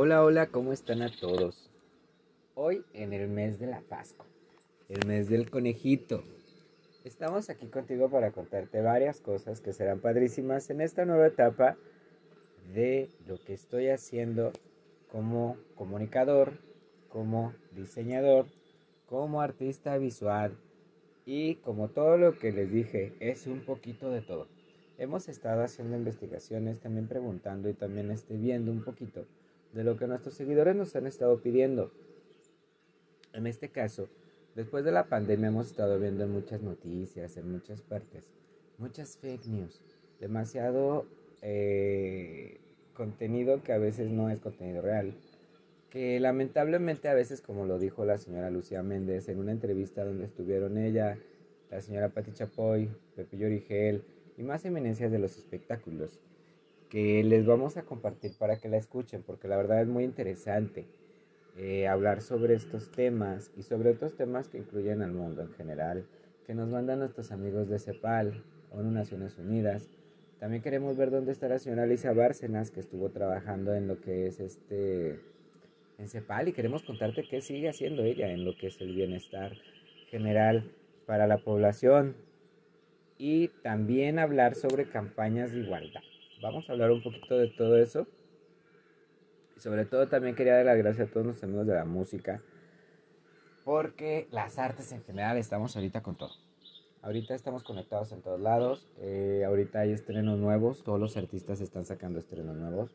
Hola, hola, ¿cómo están a todos? Hoy en el mes de la Pascua, el mes del conejito. Estamos aquí contigo para contarte varias cosas que serán padrísimas en esta nueva etapa de lo que estoy haciendo como comunicador, como diseñador, como artista visual y como todo lo que les dije, es un poquito de todo. Hemos estado haciendo investigaciones, también preguntando y también este, viendo un poquito de lo que nuestros seguidores nos han estado pidiendo. En este caso, después de la pandemia hemos estado viendo en muchas noticias, en muchas partes, muchas fake news, demasiado eh, contenido que a veces no es contenido real, que lamentablemente a veces, como lo dijo la señora Lucía Méndez en una entrevista donde estuvieron ella, la señora Pati Chapoy, Pepe Yorigel y más eminencias de los espectáculos, que les vamos a compartir para que la escuchen, porque la verdad es muy interesante eh, hablar sobre estos temas y sobre otros temas que incluyen al mundo en general, que nos mandan nuestros amigos de CEPAL, ONU Naciones Unidas. También queremos ver dónde está la señora Alicia Bárcenas, que estuvo trabajando en lo que es este en CEPAL y queremos contarte qué sigue haciendo ella en lo que es el bienestar general para la población y también hablar sobre campañas de igualdad. Vamos a hablar un poquito de todo eso. Y sobre todo también quería dar las gracias a todos los amigos de la música. Porque las artes en general estamos ahorita con todo. Ahorita estamos conectados en todos lados. Eh, ahorita hay estrenos nuevos. Todos los artistas están sacando estrenos nuevos.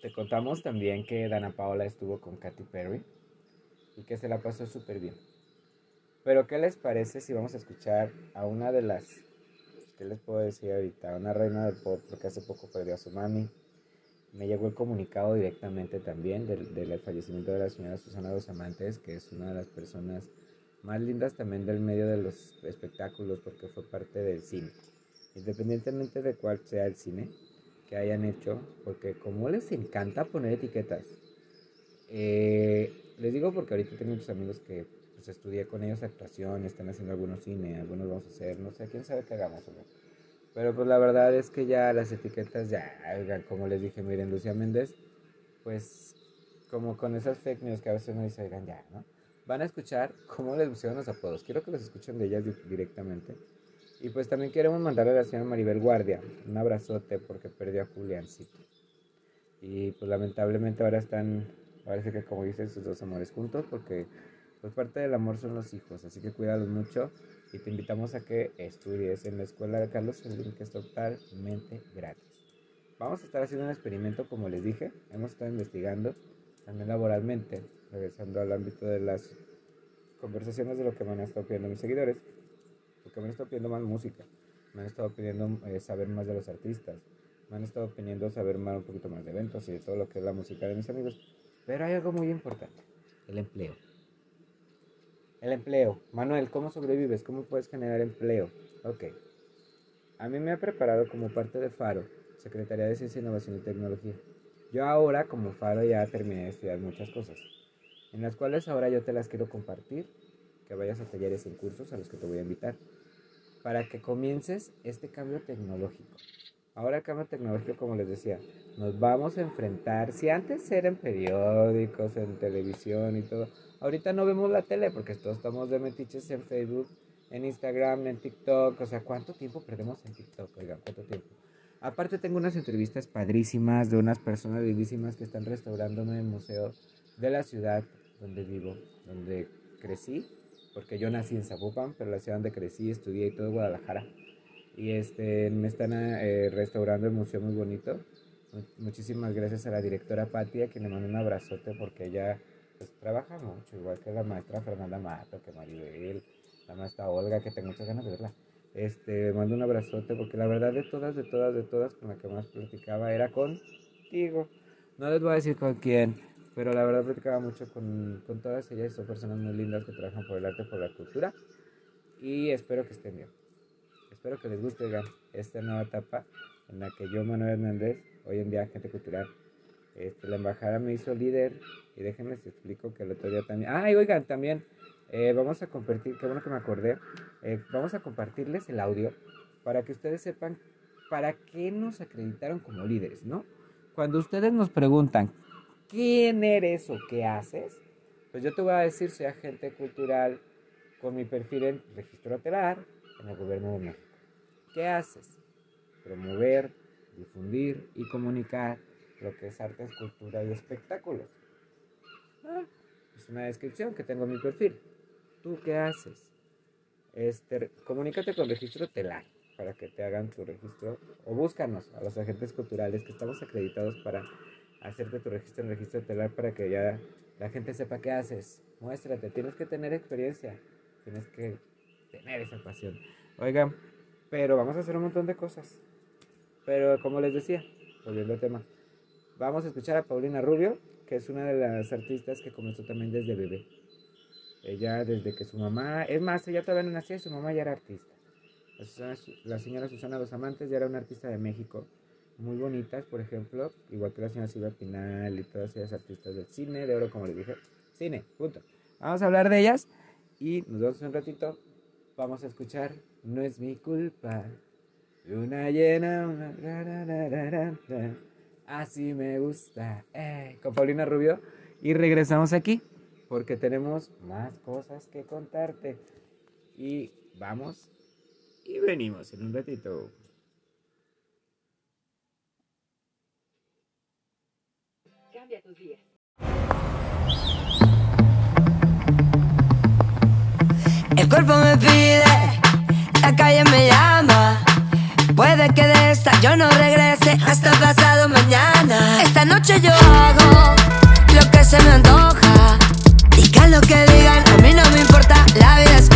Te contamos también que Dana Paola estuvo con Katy Perry. Y que se la pasó súper bien. Pero ¿qué les parece si vamos a escuchar a una de las ¿qué les puedo decir ahorita? Una reina del pop, porque hace poco perdió a su mami. Me llegó el comunicado directamente también del, del fallecimiento de la señora Susana Dos Amantes, que es una de las personas más lindas también del medio de los espectáculos, porque fue parte del cine. Independientemente de cuál sea el cine que hayan hecho, porque como les encanta poner etiquetas, eh, les digo porque ahorita tengo muchos amigos que pues estudié con ellos actuación, están haciendo algunos cine, algunos vamos a hacer, no sé, quién sabe qué hagamos, Pero pues la verdad es que ya las etiquetas, ya, oigan, como les dije, miren, Lucía Méndez, pues como con esas fake news que a veces uno dice, oigan, ya, ¿no? Van a escuchar cómo les pusieron los apodos. Quiero que los escuchen de ellas directamente. Y pues también queremos mandarle a la señora Maribel Guardia un abrazote porque perdió a Juliancito. Y pues lamentablemente ahora están, parece que como dicen, sus dos amores juntos porque pues parte del amor son los hijos, así que cuídalos mucho y te invitamos a que estudies en la escuela de Carlos Slim, que es totalmente gratis. Vamos a estar haciendo un experimento, como les dije, hemos estado investigando también laboralmente, regresando al ámbito de las conversaciones de lo que me han estado pidiendo mis seguidores, porque me han estado pidiendo más música, me han estado pidiendo eh, saber más de los artistas, me han estado pidiendo saber más un poquito más de eventos y de todo lo que es la música de mis amigos, pero hay algo muy importante, el empleo. El empleo. Manuel, ¿cómo sobrevives? ¿Cómo puedes generar empleo? Ok. A mí me ha preparado como parte de FARO, Secretaría de Ciencia, Innovación y Tecnología. Yo ahora, como FARO, ya terminé de estudiar muchas cosas, en las cuales ahora yo te las quiero compartir, que vayas a talleres en cursos a los que te voy a invitar, para que comiences este cambio tecnológico. Ahora el cambio tecnológico, como les decía, nos vamos a enfrentar, si antes era en periódicos, en televisión y todo, Ahorita no vemos la tele porque todos estamos de metiches en Facebook, en Instagram, en TikTok. O sea, ¿cuánto tiempo perdemos en TikTok? Oiga, ¿cuánto tiempo? Aparte tengo unas entrevistas padrísimas de unas personas lindísimas que están restaurándome el museo de la ciudad donde vivo, donde crecí, porque yo nací en Zapopan, pero la ciudad donde crecí, estudié y todo Guadalajara. Y este, me están eh, restaurando el museo muy bonito. Muchísimas gracias a la directora Patia, que le mando un abrazote porque ella pues trabaja mucho, igual que la maestra Fernanda Mato, que Maribel, la maestra Olga, que tengo muchas ganas de verla. Este, mando un abrazote porque la verdad de todas, de todas, de todas con la que más platicaba era contigo. No les voy a decir con quién, pero la verdad platicaba mucho con, con todas ellas. Son personas muy lindas que trabajan por el arte, por la cultura. Y espero que estén bien. Espero que les guste esta nueva etapa en la que yo, Manuel Hernández, hoy en día agente cultural, este, la embajada me hizo líder y déjenme les explico que el otro día también... ¡Ay, oigan! También eh, vamos a compartir, qué bueno que me acordé, eh, vamos a compartirles el audio para que ustedes sepan para qué nos acreditaron como líderes, ¿no? cuando ustedes nos preguntan, ¿quién eres o qué haces? Pues yo te voy a decir, soy agente cultural con mi perfil en registro telar en el gobierno de México. ¿Qué haces? Promover, difundir y comunicar lo que es arte, escultura y espectáculos. Ah, es una descripción que tengo en mi perfil. ¿Tú qué haces? Este, comunícate con registro telar para que te hagan tu registro o búscanos a los agentes culturales que estamos acreditados para hacerte tu registro en registro telar para que ya la gente sepa qué haces. Muéstrate, tienes que tener experiencia, tienes que tener esa pasión. Oigan, pero vamos a hacer un montón de cosas. Pero como les decía, volviendo al tema, vamos a escuchar a Paulina Rubio, que es una de las artistas que comenzó también desde bebé. Ella desde que su mamá, es más, ella todavía no nacía y su mamá ya era artista. La, señora Susana Los Amantes ya era una artista de México, muy bonitas, por ejemplo, igual que la señora Silvia Pinal y todas esas artistas del cine, de oro, como les dije. Cine, punto. Vamos a hablar de ellas y nos vemos un ratito. Vamos a escuchar No es mi culpa. Luna llena, una... Así me gusta. Eh, con Paulina Rubio. Y regresamos aquí porque tenemos más cosas que contarte. Y vamos y venimos en un ratito. Cambia tus días. El cuerpo me pide, la calle me llama. Puede que de esta yo no regrese hasta pasado mañana. Esta noche yo hago lo que se me antoja. Que lo que digan, a mí no me importa, la vida es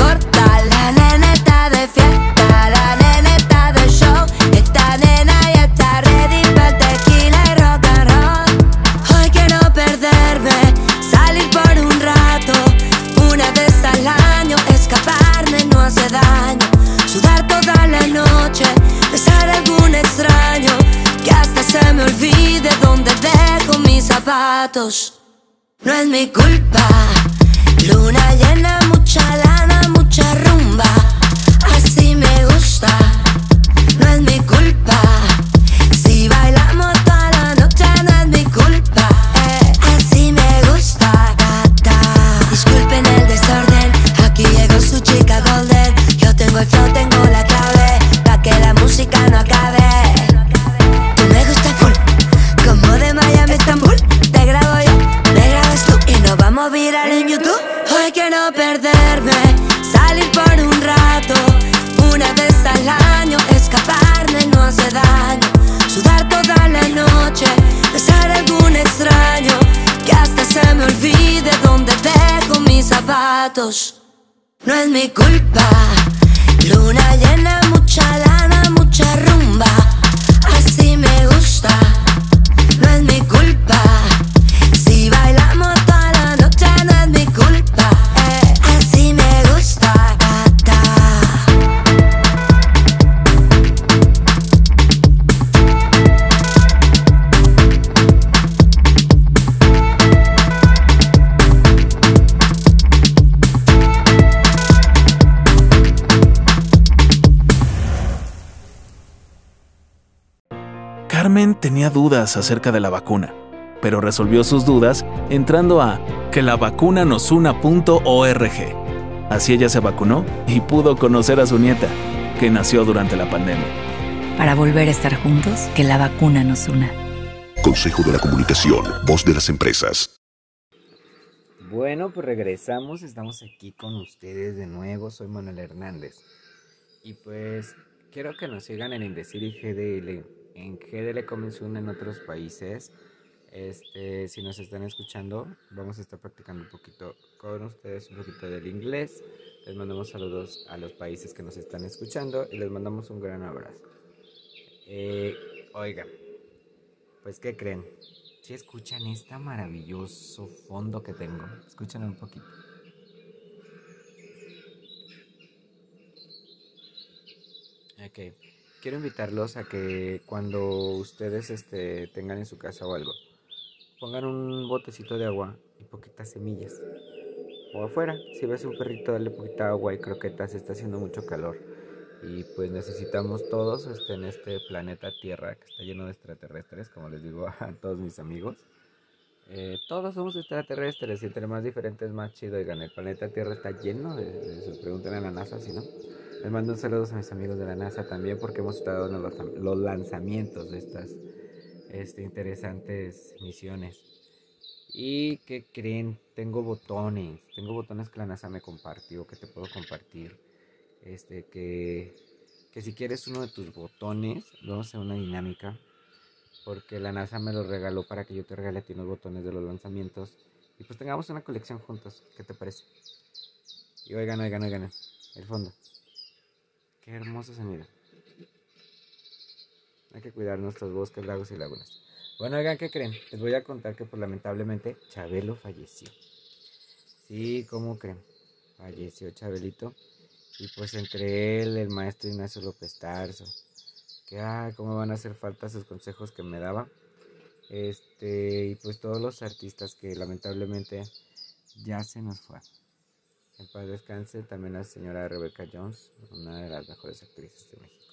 No es mi culpa. Luna llena, No es mi culpa, luna llena, mucha lana, tenía dudas acerca de la vacuna, pero resolvió sus dudas entrando a quelavacunanosunA.org. Así ella se vacunó y pudo conocer a su nieta, que nació durante la pandemia. Para volver a estar juntos, que la vacuna nos una. Consejo de la Comunicación, voz de las empresas. Bueno, pues regresamos, estamos aquí con ustedes de nuevo, soy Manuel Hernández. Y pues quiero que nos sigan en Indecir y GDL en GDL Comenzún en otros países. Este, si nos están escuchando, vamos a estar practicando un poquito con ustedes, un poquito del inglés. Les mandamos saludos a los países que nos están escuchando y les mandamos un gran abrazo. Eh, oigan, pues ¿qué creen? Si escuchan este maravilloso fondo que tengo, escuchen un poquito. Ok quiero invitarlos a que cuando ustedes este, tengan en su casa o algo, pongan un botecito de agua y poquitas semillas. O afuera, si ves un perrito, dale poquita agua y croquetas, está haciendo mucho calor. Y pues necesitamos todos este, en este planeta Tierra que está lleno de extraterrestres, como les digo a todos mis amigos. Eh, todos somos extraterrestres y entre más diferentes más chido. Oigan, el planeta Tierra está lleno de, de se preguntan a la NASA, si no. Les mando un saludo a mis amigos de la NASA también porque hemos estado en los, los lanzamientos de estas este, interesantes misiones. ¿Y qué creen? Tengo botones. Tengo botones que la NASA me compartió, que te puedo compartir. Este, que, que si quieres uno de tus botones, vamos a hacer una dinámica. Porque la NASA me los regaló para que yo te regale a ti unos botones de los lanzamientos. Y pues tengamos una colección juntos. ¿Qué te parece? Y oigan, oigan, oigan. El fondo. Qué hermoso sonido. Hay que cuidar nuestros bosques, lagos y lagunas. Bueno, oigan, ¿qué creen? Les voy a contar que pues lamentablemente Chabelo falleció. Sí, ¿cómo creen? Falleció Chabelito. Y pues entre él, el maestro Ignacio López Tarso. Que ay, cómo van a hacer falta sus consejos que me daba. Este, y pues todos los artistas que lamentablemente ya se nos fue. En paz descanse también la señora Rebecca Jones, una de las mejores actrices de México.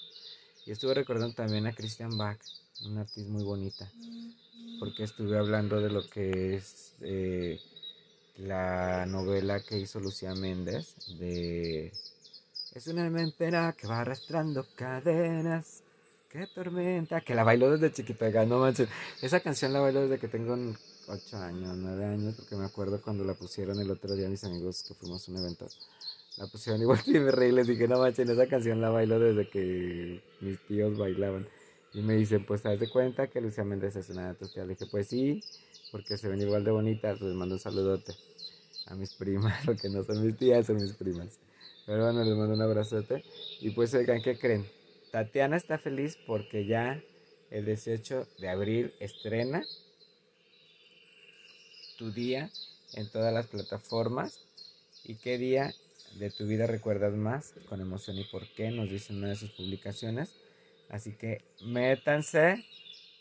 Y estuve recordando también a Christian Bach, una actriz muy bonita, porque estuve hablando de lo que es eh, la novela que hizo Lucía Méndez, de... Es una mentira que va arrastrando cadenas, qué tormenta, que la bailó desde chiquita, no manches. Esa canción la bailó desde que tengo 8 años, 9 años, porque me acuerdo cuando la pusieron el otro día mis amigos que fuimos a un evento. La pusieron igual y me reí les dije, no manches, esa canción la bailo desde que mis tíos bailaban. Y me dicen, pues, ¿te das de cuenta que Lucía Méndez es una de tus tías? Le dije, pues sí, porque se ven igual de bonitas. Les mando un saludote a mis primas, porque no son mis tías, son mis primas. Pero bueno, les mando un abrazote. Y pues, oigan, ¿qué creen? Tatiana está feliz porque ya el 18 de abril estrena tu día en todas las plataformas. ¿Y qué día de tu vida recuerdas más? Con emoción y por qué, nos dice una de sus publicaciones. Así que métanse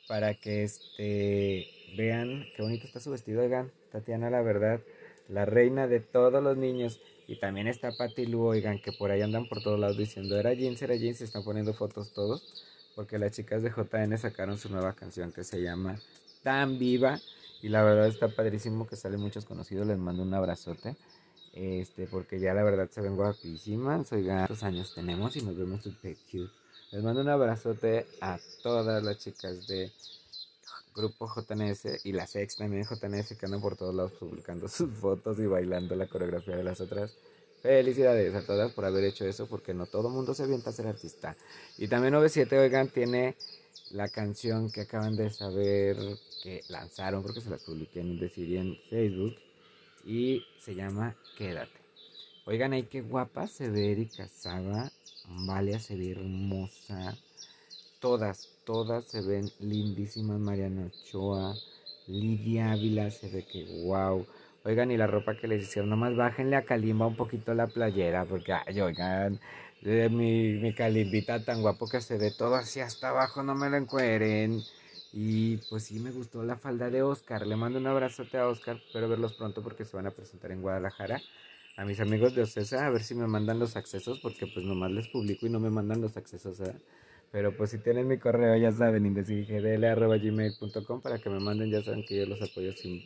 para que este vean qué bonito está su vestido, oigan. Tatiana, la verdad, la reina de todos los niños. Y también está Patti Lu, oigan, que por ahí andan por todos lados diciendo, era jeans, era jeans, se están poniendo fotos todos. Porque las chicas de JN sacaron su nueva canción que se llama Tan Viva. Y la verdad está padrísimo que salen muchos conocidos. Les mando un abrazote. Este, porque ya la verdad se ven guapísimas. Oigan, ¿cuántos años tenemos? Y nos vemos super cute. Les mando un abrazote a todas las chicas de Grupo JNS y las ex también JNS que andan por todos lados publicando sus fotos y bailando la coreografía de las otras. Felicidades a todas por haber hecho eso porque no todo mundo se avienta a ser artista. Y también 97, oigan, tiene la canción que acaban de saber que lanzaron, porque se las publiqué en Decir en Facebook, y se llama Quédate. Oigan, ahí qué guapa se ve Erika Saba, Valia se ve hermosa, todas, todas se ven lindísimas, Mariana Ochoa, Lidia Ávila se ve que wow. Oigan, y la ropa que les hicieron, nomás bájenle a Kalimba un poquito la playera, porque, ay, oigan, eh, mi, mi Kalimbita tan guapo que se ve todo así hasta abajo, no me lo encueren. Y pues sí, me gustó la falda de Oscar. Le mando un abrazote a Oscar. Espero verlos pronto porque se van a presentar en Guadalajara. A mis amigos de Ocesa, a ver si me mandan los accesos. Porque pues nomás les publico y no me mandan los accesos. ¿eh? Pero pues si tienen mi correo, ya saben, indesigdl.gmail.com para que me manden. Ya saben que yo los apoyo sin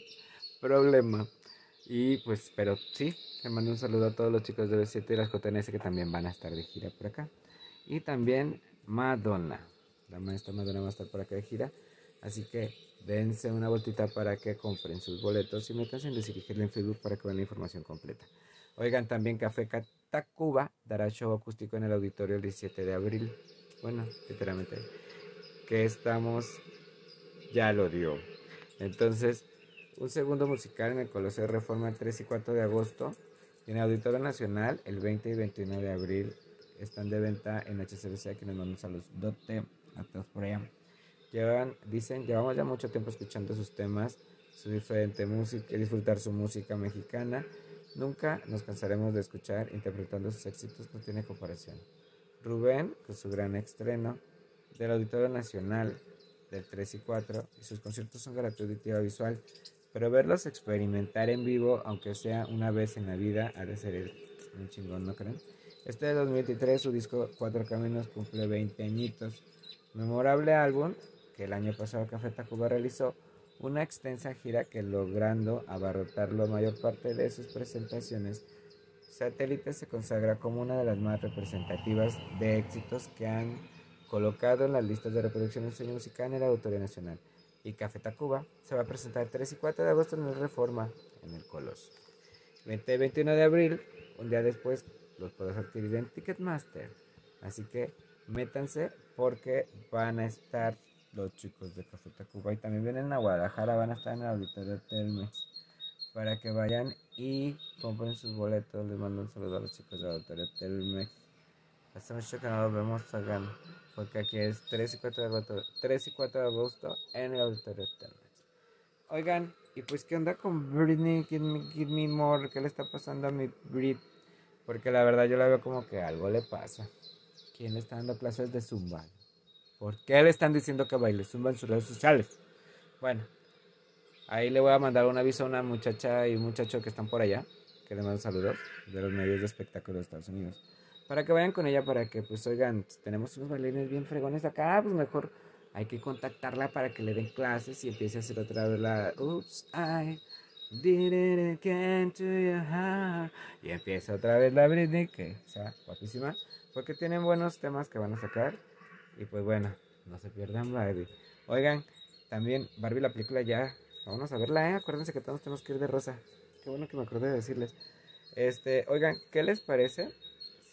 problema. Y pues, pero sí, le mando un saludo a todos los chicos de B7 y las JNS que también van a estar de gira por acá. Y también Madonna. La maestra Madonna va a estar por acá de gira. Así que dense una vueltita para que compren sus boletos y métanse en Desirigirle en Facebook para que vean la información completa. Oigan, también Café Catacuba dará show acústico en el auditorio el 17 de abril. Bueno, literalmente. Que estamos, ya lo dio. Entonces, un segundo musical en el Coliseo Reforma el 3 y 4 de agosto. Y en el Auditorio Nacional el 20 y 21 de abril. Están de venta en HCBC, aquí nos mandamos a los dote a todos por allá. Llevan, dicen, llevamos ya mucho tiempo escuchando sus temas, su diferente música, disfrutar su música mexicana. Nunca nos cansaremos de escuchar interpretando sus éxitos, no tiene comparación. Rubén, con su gran estreno del Auditorio Nacional del 3 y 4, y sus conciertos son gratuitos visual, pero verlos experimentar en vivo, aunque sea una vez en la vida, ha de ser un chingón, ¿no creen? Este de 2023 su disco Cuatro Caminos cumple 20 añitos. Memorable álbum que el año pasado Café Tacuba realizó una extensa gira que logrando abarrotar la mayor parte de sus presentaciones, Satélite se consagra como una de las más representativas de éxitos que han colocado en las listas de reproducción de sueño musical en la Autoría Nacional. Y Café Tacuba se va a presentar 3 y 4 de agosto en el Reforma, en el Coloso. 20 y 21 de abril, un día después, los puedes adquirir en Ticketmaster. Así que métanse porque van a estar los chicos de Café Tacuba y también vienen a Guadalajara, van a estar en el auditorio Telmex para que vayan y compren sus boletos. Les mando un saludo a los chicos del auditorio Telmex. Hace mucho que no vemos, hagan, porque aquí es 3 y 4 de agosto, 3 y 4 de agosto en el auditorio. Oigan, y pues, ¿qué onda con Britney? Give me, give me more. ¿Qué le está pasando a mi Brit? Porque la verdad yo la veo como que algo le pasa. ¿Quién le está dando clases de zumba? ¿Por qué le están diciendo que baile zumba en sus redes sociales? Bueno, ahí le voy a mandar un aviso a una muchacha y un muchacho que están por allá, que le mando saludos de los medios de espectáculo de Estados Unidos. Para que vayan con ella, para que, pues, oigan, tenemos unos bailarines bien fregones acá, pues mejor hay que contactarla para que le den clases y empiece a hacer otra vez la Oops, I did it again to your heart. Y empieza otra vez la Britney, que está guapísima, porque tienen buenos temas que van a sacar. Y pues bueno, no se pierdan Barbie. Oigan, también Barbie la película ya, vamos a verla, ¿eh? Acuérdense que todos tenemos que ir de rosa. Qué bueno que me acordé de decirles. Este, oigan, ¿qué les parece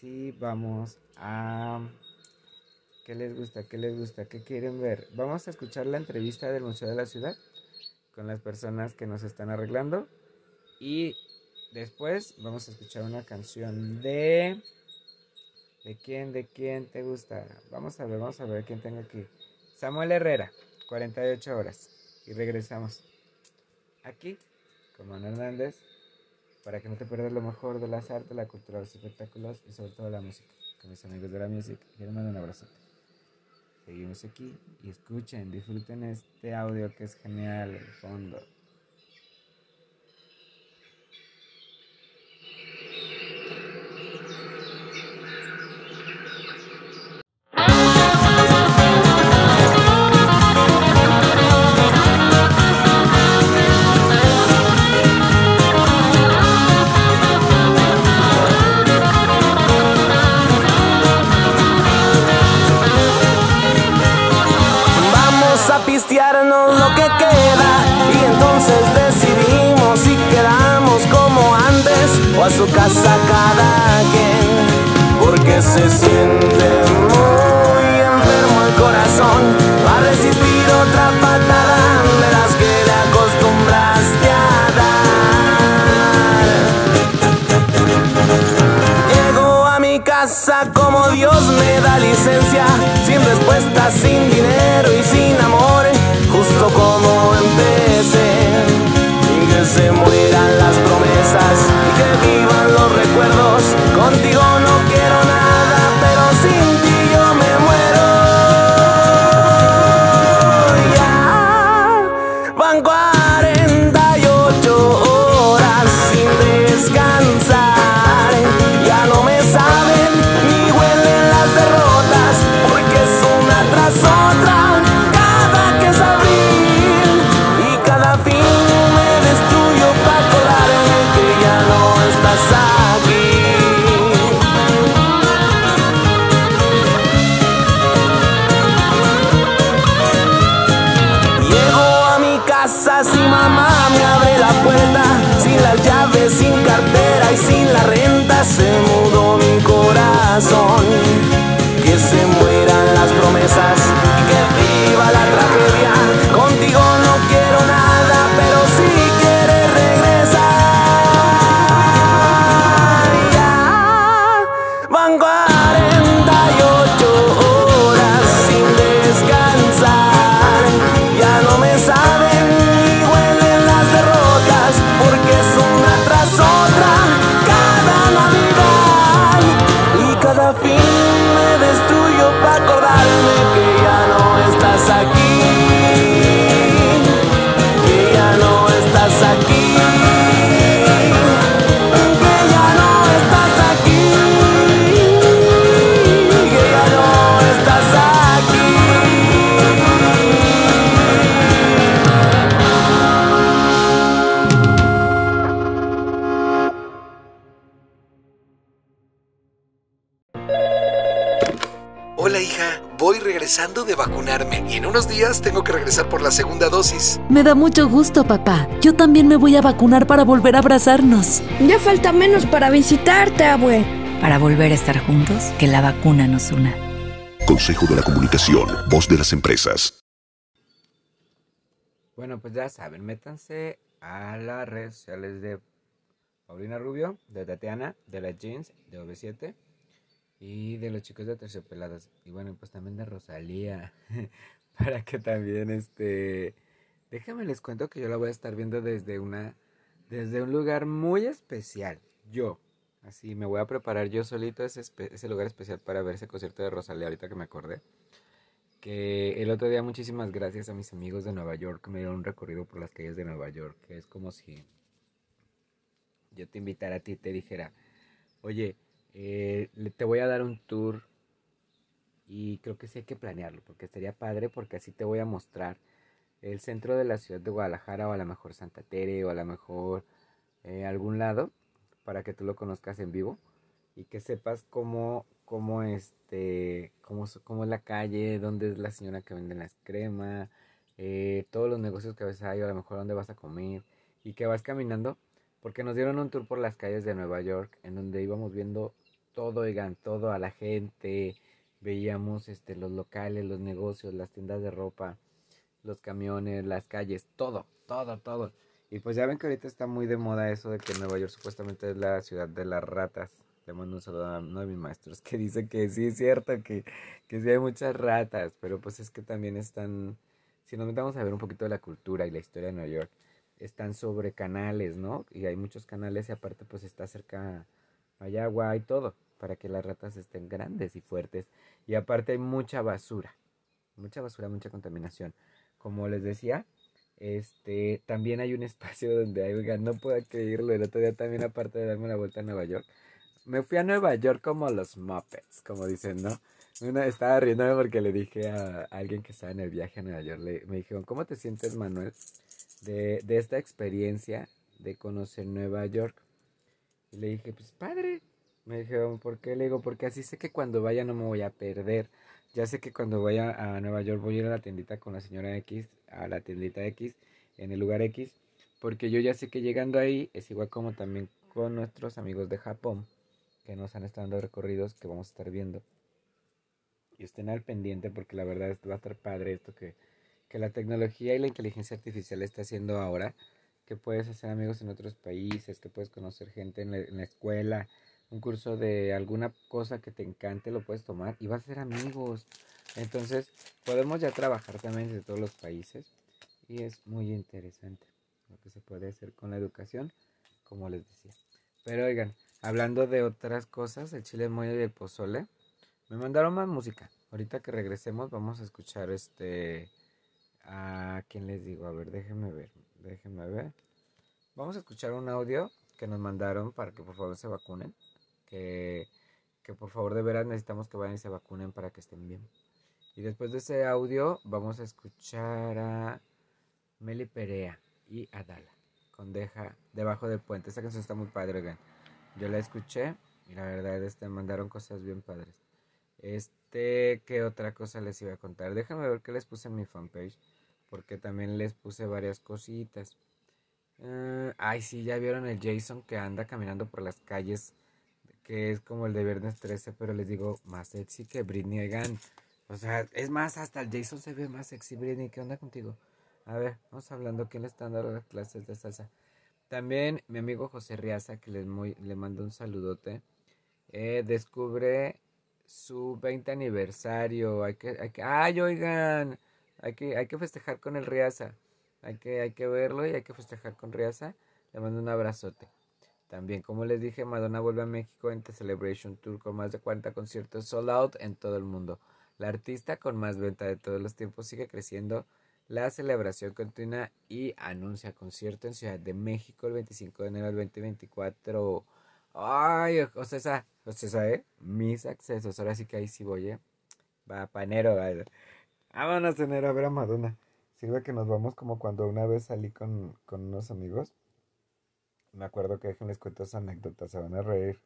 si vamos a ¿Qué les gusta? ¿Qué les gusta? ¿Qué quieren ver? Vamos a escuchar la entrevista del Museo de la Ciudad con las personas que nos están arreglando. Y después vamos a escuchar una canción de... ¿De quién? ¿De quién te gusta? Vamos a ver, vamos a ver quién tengo aquí. Samuel Herrera, 48 horas. Y regresamos aquí Manuel Hernández para que no te pierdas lo mejor de las artes, la cultura, los espectáculos y sobre todo la música. Con mis amigos de la music. Quiero mandar un abrazote. Seguimos aquí y escuchen, disfruten este audio que es genial, el fondo. La regresando de vacunarme y en unos días tengo que regresar por la segunda dosis. Me da mucho gusto, papá. Yo también me voy a vacunar para volver a abrazarnos. Ya falta menos para visitarte, abue. Para volver a estar juntos, que la vacuna nos una. Consejo de la Comunicación, voz de las empresas. Bueno, pues ya saben, métanse a las redes sociales de Paulina Rubio, de Tatiana, de la Jeans, de OV7 y de los chicos de Terciopeladas. Y bueno, pues también de Rosalía, para que también este... Déjenme les cuento que yo la voy a estar viendo desde una... Desde un lugar muy especial. Yo. Así me voy a preparar yo solito ese, ese lugar especial para ver ese concierto de Rosalía, ahorita que me acordé que el otro día muchísimas gracias a mis amigos de Nueva York que me dieron un recorrido por las calles de Nueva York, que es como si yo te invitara a ti y te dijera, oye, eh, te voy a dar un tour y creo que sí hay que planearlo, porque estaría padre, porque así te voy a mostrar el centro de la ciudad de Guadalajara o a lo mejor Santa Tere o a lo mejor eh, algún lado para que tú lo conozcas en vivo y que sepas cómo cómo este, cómo, cómo es la calle, dónde es la señora que vende las cremas, eh, todos los negocios que a veces hay, o a lo mejor dónde vas a comer, y que vas caminando, porque nos dieron un tour por las calles de Nueva York, en donde íbamos viendo todo, oigan, todo a la gente, veíamos este, los locales, los negocios, las tiendas de ropa, los camiones, las calles, todo, todo, todo. Y pues ya ven que ahorita está muy de moda eso de que Nueva York supuestamente es la ciudad de las ratas. Le mando un saludo a uno de mis maestros que dice que sí es cierto, que, que sí hay muchas ratas, pero pues es que también están, si nos metamos a ver un poquito de la cultura y la historia de Nueva York, están sobre canales, ¿no? Y hay muchos canales y aparte pues está cerca, hay agua y todo, para que las ratas estén grandes y fuertes. Y aparte hay mucha basura, mucha basura, mucha contaminación. Como les decía, este, también hay un espacio donde hay, oigan, no puedo creerlo, el otro día también aparte de darme la vuelta a Nueva York, me fui a Nueva York como los Muppets, como dicen, ¿no? Una, estaba riéndome porque le dije a, alguien que estaba en el viaje a Nueva York, le, me ¿cómo te sientes, Manuel, de esta experiencia de conocer Nueva York? Y le dije, pues padre. Me dijeron, ¿por qué? Le digo, porque así sé que cuando vaya no me voy a perder. Ya sé que cuando vaya a Nueva York voy a ir a la tiendita con la señora X, a la tiendita X, en el lugar X, porque yo ya sé que llegando ahí es igual como también con nuestros amigos de Japón que nos han estado dando recorridos que vamos a estar viendo. Y estén al pendiente porque la verdad va a estar padre esto que, que la tecnología y la inteligencia artificial está haciendo ahora. Que puedes hacer amigos en otros países, que puedes conocer gente en la, escuela, un curso de alguna cosa que te encante, lo puedes tomar y vas a ser amigos. Entonces, podemos ya trabajar también desde todos los países y es muy interesante lo que se puede hacer con la educación, como les decía. Pero oigan, Hablando de otras cosas, el chile muy y el pozole. Me mandaron más música. Ahorita que regresemos vamos a escuchar este... ¿A quién les digo? A ver, déjenme ver. Déjenme ver. Vamos a escuchar un audio que nos mandaron para que por favor se vacunen. Que, que por favor de veras necesitamos que vayan y se vacunen para que estén bien. Y después de ese audio vamos a escuchar a Meli Perea y Adala con Deja debajo del puente. Esta canción está muy padre, oigan. Yo la escuché y la verdad este mandaron cosas bien padres. Este, ¿qué otra cosa les iba a contar? Déjame ver qué les puse en mi fanpage. Porque también les puse varias cositas. Uh, ay, sí, ya vieron el Jason que anda caminando por las calles. Que es como el de Viernes 13, pero les digo, más sexy que Britney Egan. O sea, es más, hasta el Jason se ve más sexy, Britney. ¿Qué onda contigo? A ver, vamos hablando. ¿Quién le está dando las clases de salsa? También mi amigo José Riaza, que le, le mando un saludote, eh, descubre su 20 aniversario. Hay que, hay que, ¡ay, oigan! Hay que, hay que festejar con el Riaza. Hay que, hay que verlo y hay que festejar con Riaza. Le mando un abrazote. También, como les dije, Madonna vuelve a México en The Celebration Tour con más de 40 conciertos sold out en todo el mundo. La artista con más venta de todos los tiempos sigue creciendo la celebración continúa y anuncia concierto en Ciudad de México el 25 de enero del 2024. Ay, José, José, ¿eh? Mis accesos. Ahora sí que ahí sí voy, ¿eh? Va, pa' enero, Vámonos enero a ver a Madonna. Sirve que nos vamos como cuando una vez salí con, con unos amigos. Me acuerdo que déjenles cuento esa anécdota, se van a reír.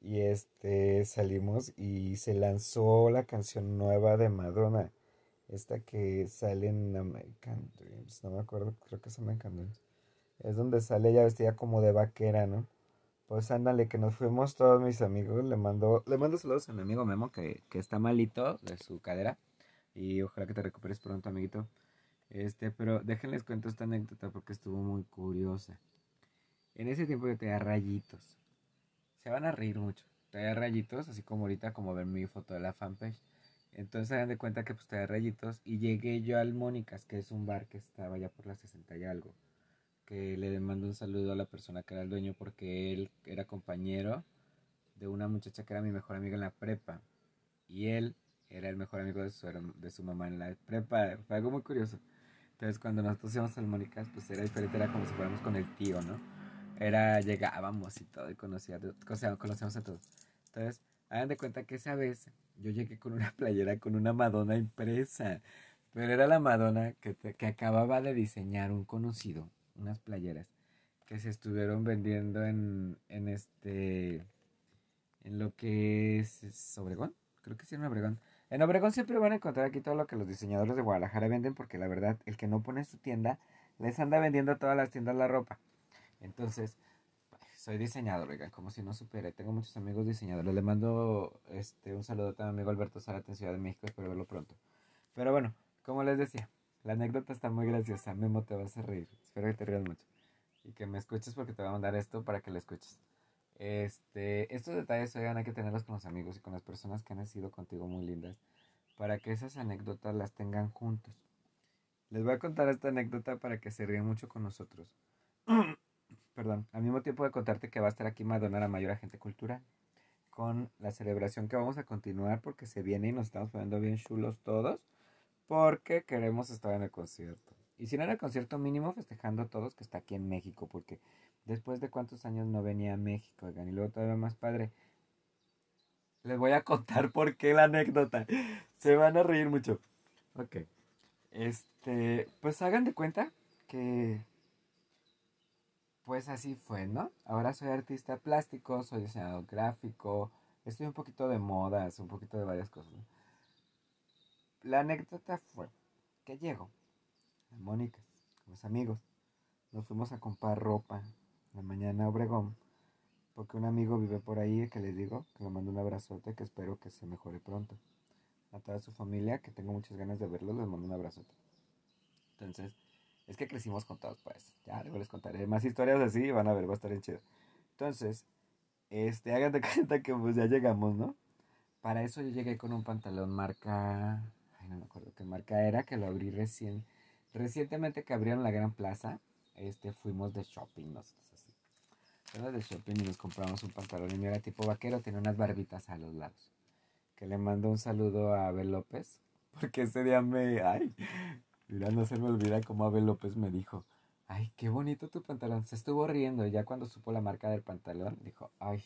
Y este salimos y se lanzó la canción nueva de Madonna. Esta que sale en American Dreams. No me acuerdo, creo que es American Dreams. Es donde sale ella vestida como de vaquera, ¿no? Pues ándale, que nos fuimos todos mis amigos. Le mando, le mando saludos a mi amigo Memo, que, que está malito de su cadera. Y ojalá que te recuperes pronto, amiguito. Este, pero déjenles cuento esta anécdota porque estuvo muy curiosa. En ese tiempo yo tenía rayitos. Se van a reír mucho. Tenía rayitos, así como ahorita, como ver mi foto de la fanpage. Entonces hagan de cuenta que pues tenía rayitos. Y llegué yo al Mónicas, que es un bar que estaba ya por la 60 y algo. Que le mando un saludo a la persona que era el dueño porque él era compañero de una muchacha que era mi mejor amiga en la prepa. Y él era el mejor amigo de su, de su mamá en la prepa. Fue algo muy curioso. Entonces cuando nosotros íbamos al Mónicas, pues era diferente, era como si fuéramos con el tío, ¿no? Era, llegábamos y todo, y conocía, conocíamos a todos. Entonces, hagan de cuenta que esa vez yo llegué con una playera con una Madonna impresa. Pero era la Madonna que, que acababa de diseñar un conocido, unas playeras, que se estuvieron vendiendo en, en este, en lo que es, Obregón, creo que sí en Obregón. En Obregón siempre van a encontrar aquí todo lo que los diseñadores de Guadalajara venden, porque la verdad, el que no pone su tienda, les anda vendiendo a todas las tiendas la ropa. Entonces, soy diseñador, oigan, como si no supere. Tengo muchos amigos diseñadores. Le mando este, un saludo a mi amigo Alberto Zárate en Ciudad de México. Espero verlo pronto. Pero bueno, como les decía, la anécdota está muy graciosa. Memo, te vas a reír. Espero que te rías mucho. Y que me escuches porque te voy a mandar esto para que lo escuches. Este, estos detalles, oigan, hay que tenerlos con los amigos y con las personas que han sido contigo muy lindas. Para que esas anécdotas las tengan juntos. Les voy a contar esta anécdota para que se rían mucho con nosotros. perdón, al mismo tiempo de contarte que va a estar aquí Madonna la mayor agente cultural con la celebración que vamos a continuar porque se viene y nos estamos poniendo bien chulos todos porque queremos estar en el concierto. Y si no era el concierto mínimo, festejando a todos que está aquí en México, porque después de cuántos años no venía a México, oigan, y luego todavía más padre. Les voy a contar por qué la anécdota. Se van a reír mucho. Ok. Este, pues hagan de cuenta que pues así fue, ¿no? Ahora soy artista plástico, soy diseñador gráfico, estoy un poquito de modas, un poquito de varias cosas. La anécdota fue que llego a Mónica con mis amigos. Nos fuimos a comprar ropa la mañana Obregón, porque un amigo vive por ahí que les digo que le mando un abrazote que espero que se mejore pronto. A toda su familia, que tengo muchas ganas de verlos, les mando un abrazote. Entonces, es que crecimos con todos, pues. Ya luego les contaré más historias así van a ver, va a estar bien chido. Entonces, este, hagan de cuenta que pues ya llegamos, ¿no? Para eso yo llegué con un pantalón marca. Ay, no me acuerdo qué marca era, que lo abrí recién. Recientemente que abrieron la Gran Plaza, este, fuimos de shopping, nosotros. De shopping y nos compramos un pantalón y era tipo vaquero, tenía unas barbitas a los lados. Que le mando un saludo a Abel López, porque ese día me. Ay, Mira, no se me olvida como Abel López me dijo, ay, qué bonito tu pantalón. Se estuvo riendo ya cuando supo la marca del pantalón, dijo, ay.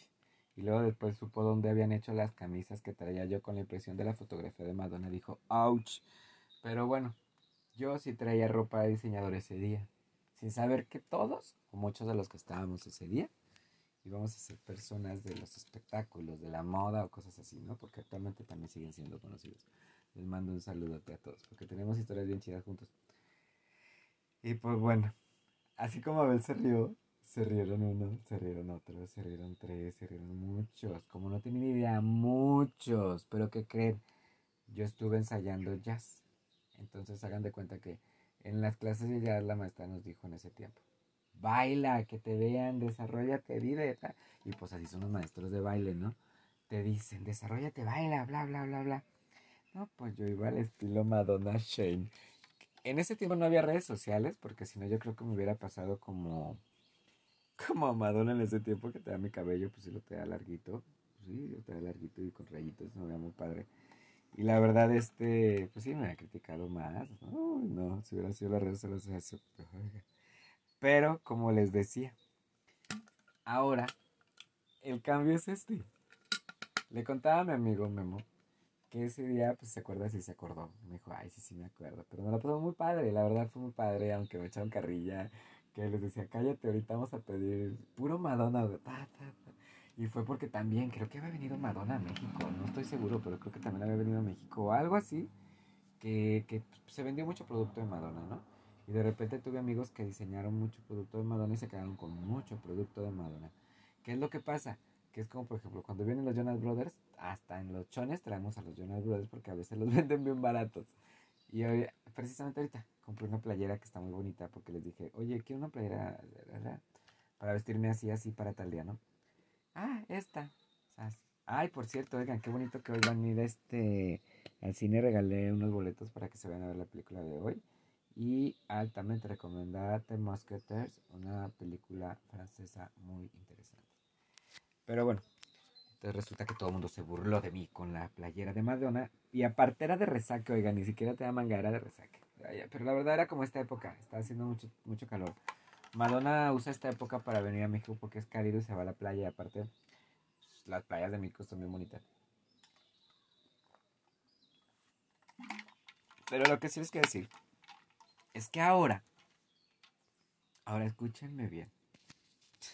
Y luego después supo dónde habían hecho las camisas que traía yo con la impresión de la fotografía de Madonna. Dijo, ouch. Pero bueno, yo sí traía ropa de diseñador ese día. Sin saber que todos, o muchos de los que estábamos ese día, íbamos a ser personas de los espectáculos, de la moda o cosas así, ¿no? Porque actualmente también siguen siendo conocidos. Les mando un saludo a todos, porque tenemos historias bien chidas juntos. Y pues bueno, así como Abel se rió, se rieron uno, se rieron otros, se rieron tres, se rieron muchos. Como no tienen idea, muchos. Pero ¿qué creen? Yo estuve ensayando jazz. Entonces hagan de cuenta que en las clases de jazz la maestra nos dijo en ese tiempo. Baila, que te vean, desarrollate, vive. Y pues así son los maestros de baile, ¿no? Te dicen, desarrollate, baila, bla, bla, bla, bla. No, pues yo iba al estilo Madonna Shane. En ese tiempo no había redes sociales, porque si no yo creo que me hubiera pasado como, como Madonna en ese tiempo, que te da mi cabello, pues sí lo te da larguito. sí, lo te da larguito y con rayitos, me veía muy padre. Y la verdad, este, pues sí, me ha criticado más. No, no, si hubiera sido las redes sociales, pero como les decía, ahora el cambio es este. Le contaba a mi amigo Memo que ese día, pues se acuerda si se acordó. Me dijo, ay, sí, sí me acuerdo. Pero me lo pasó muy padre, la verdad fue muy padre, aunque me echaron carrilla, que les decía, cállate, ahorita vamos a pedir puro Madonna, Y fue porque también, creo que había venido Madonna a México, no estoy seguro, pero creo que también había venido a México o algo así, que, que se vendió mucho producto de Madonna, ¿no? Y de repente tuve amigos que diseñaron mucho producto de Madonna y se quedaron con mucho producto de Madonna. ¿Qué es lo que pasa? Que es como, por ejemplo, cuando vienen los Jonas Brothers, hasta en los chones traemos a los Jonas Brothers porque a veces los venden bien baratos. Y hoy, precisamente ahorita, compré una playera que está muy bonita porque les dije, oye, quiero una playera para vestirme así, así para tal día, ¿no? Ah, esta. Ay, por cierto, oigan, qué bonito que hoy van a ir este, al cine. Regalé unos boletos para que se vayan a ver la película de hoy. Y altamente recomendada The Musketeers, una película francesa muy interesante. Pero bueno, entonces resulta que todo el mundo se burló de mí con la playera de Madonna. Y aparte era de resaque, oigan, ni siquiera te da manga, era de resaque. Pero la verdad era como esta época, estaba haciendo mucho, mucho calor. Madonna usa esta época para venir a México porque es cálido y se va a la playa. Y aparte, las playas de México son bien bonitas. Pero lo que sí les quiero decir es que ahora, ahora escúchenme bien.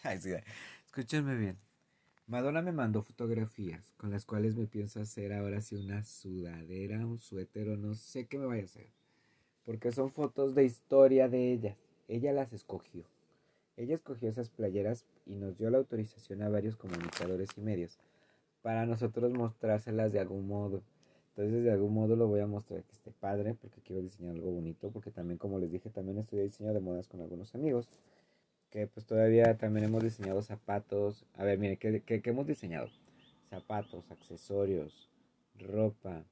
Escúchenme bien. Madonna me mandó fotografías con las cuales me pienso hacer ahora sí una sudadera, un suéter o no sé qué me vaya a hacer. Porque son fotos de historia de ellas. Ella las escogió. Ella escogió esas playeras y nos dio la autorización a varios comunicadores y medios para nosotros mostrárselas de algún modo. Entonces de algún modo lo voy a mostrar que esté padre porque quiero diseñar algo bonito porque también como les dije también estudié diseño de modas con algunos amigos que pues todavía también hemos diseñado zapatos. A ver, miren, ¿qué, qué, qué hemos diseñado? Zapatos, accesorios, ropa.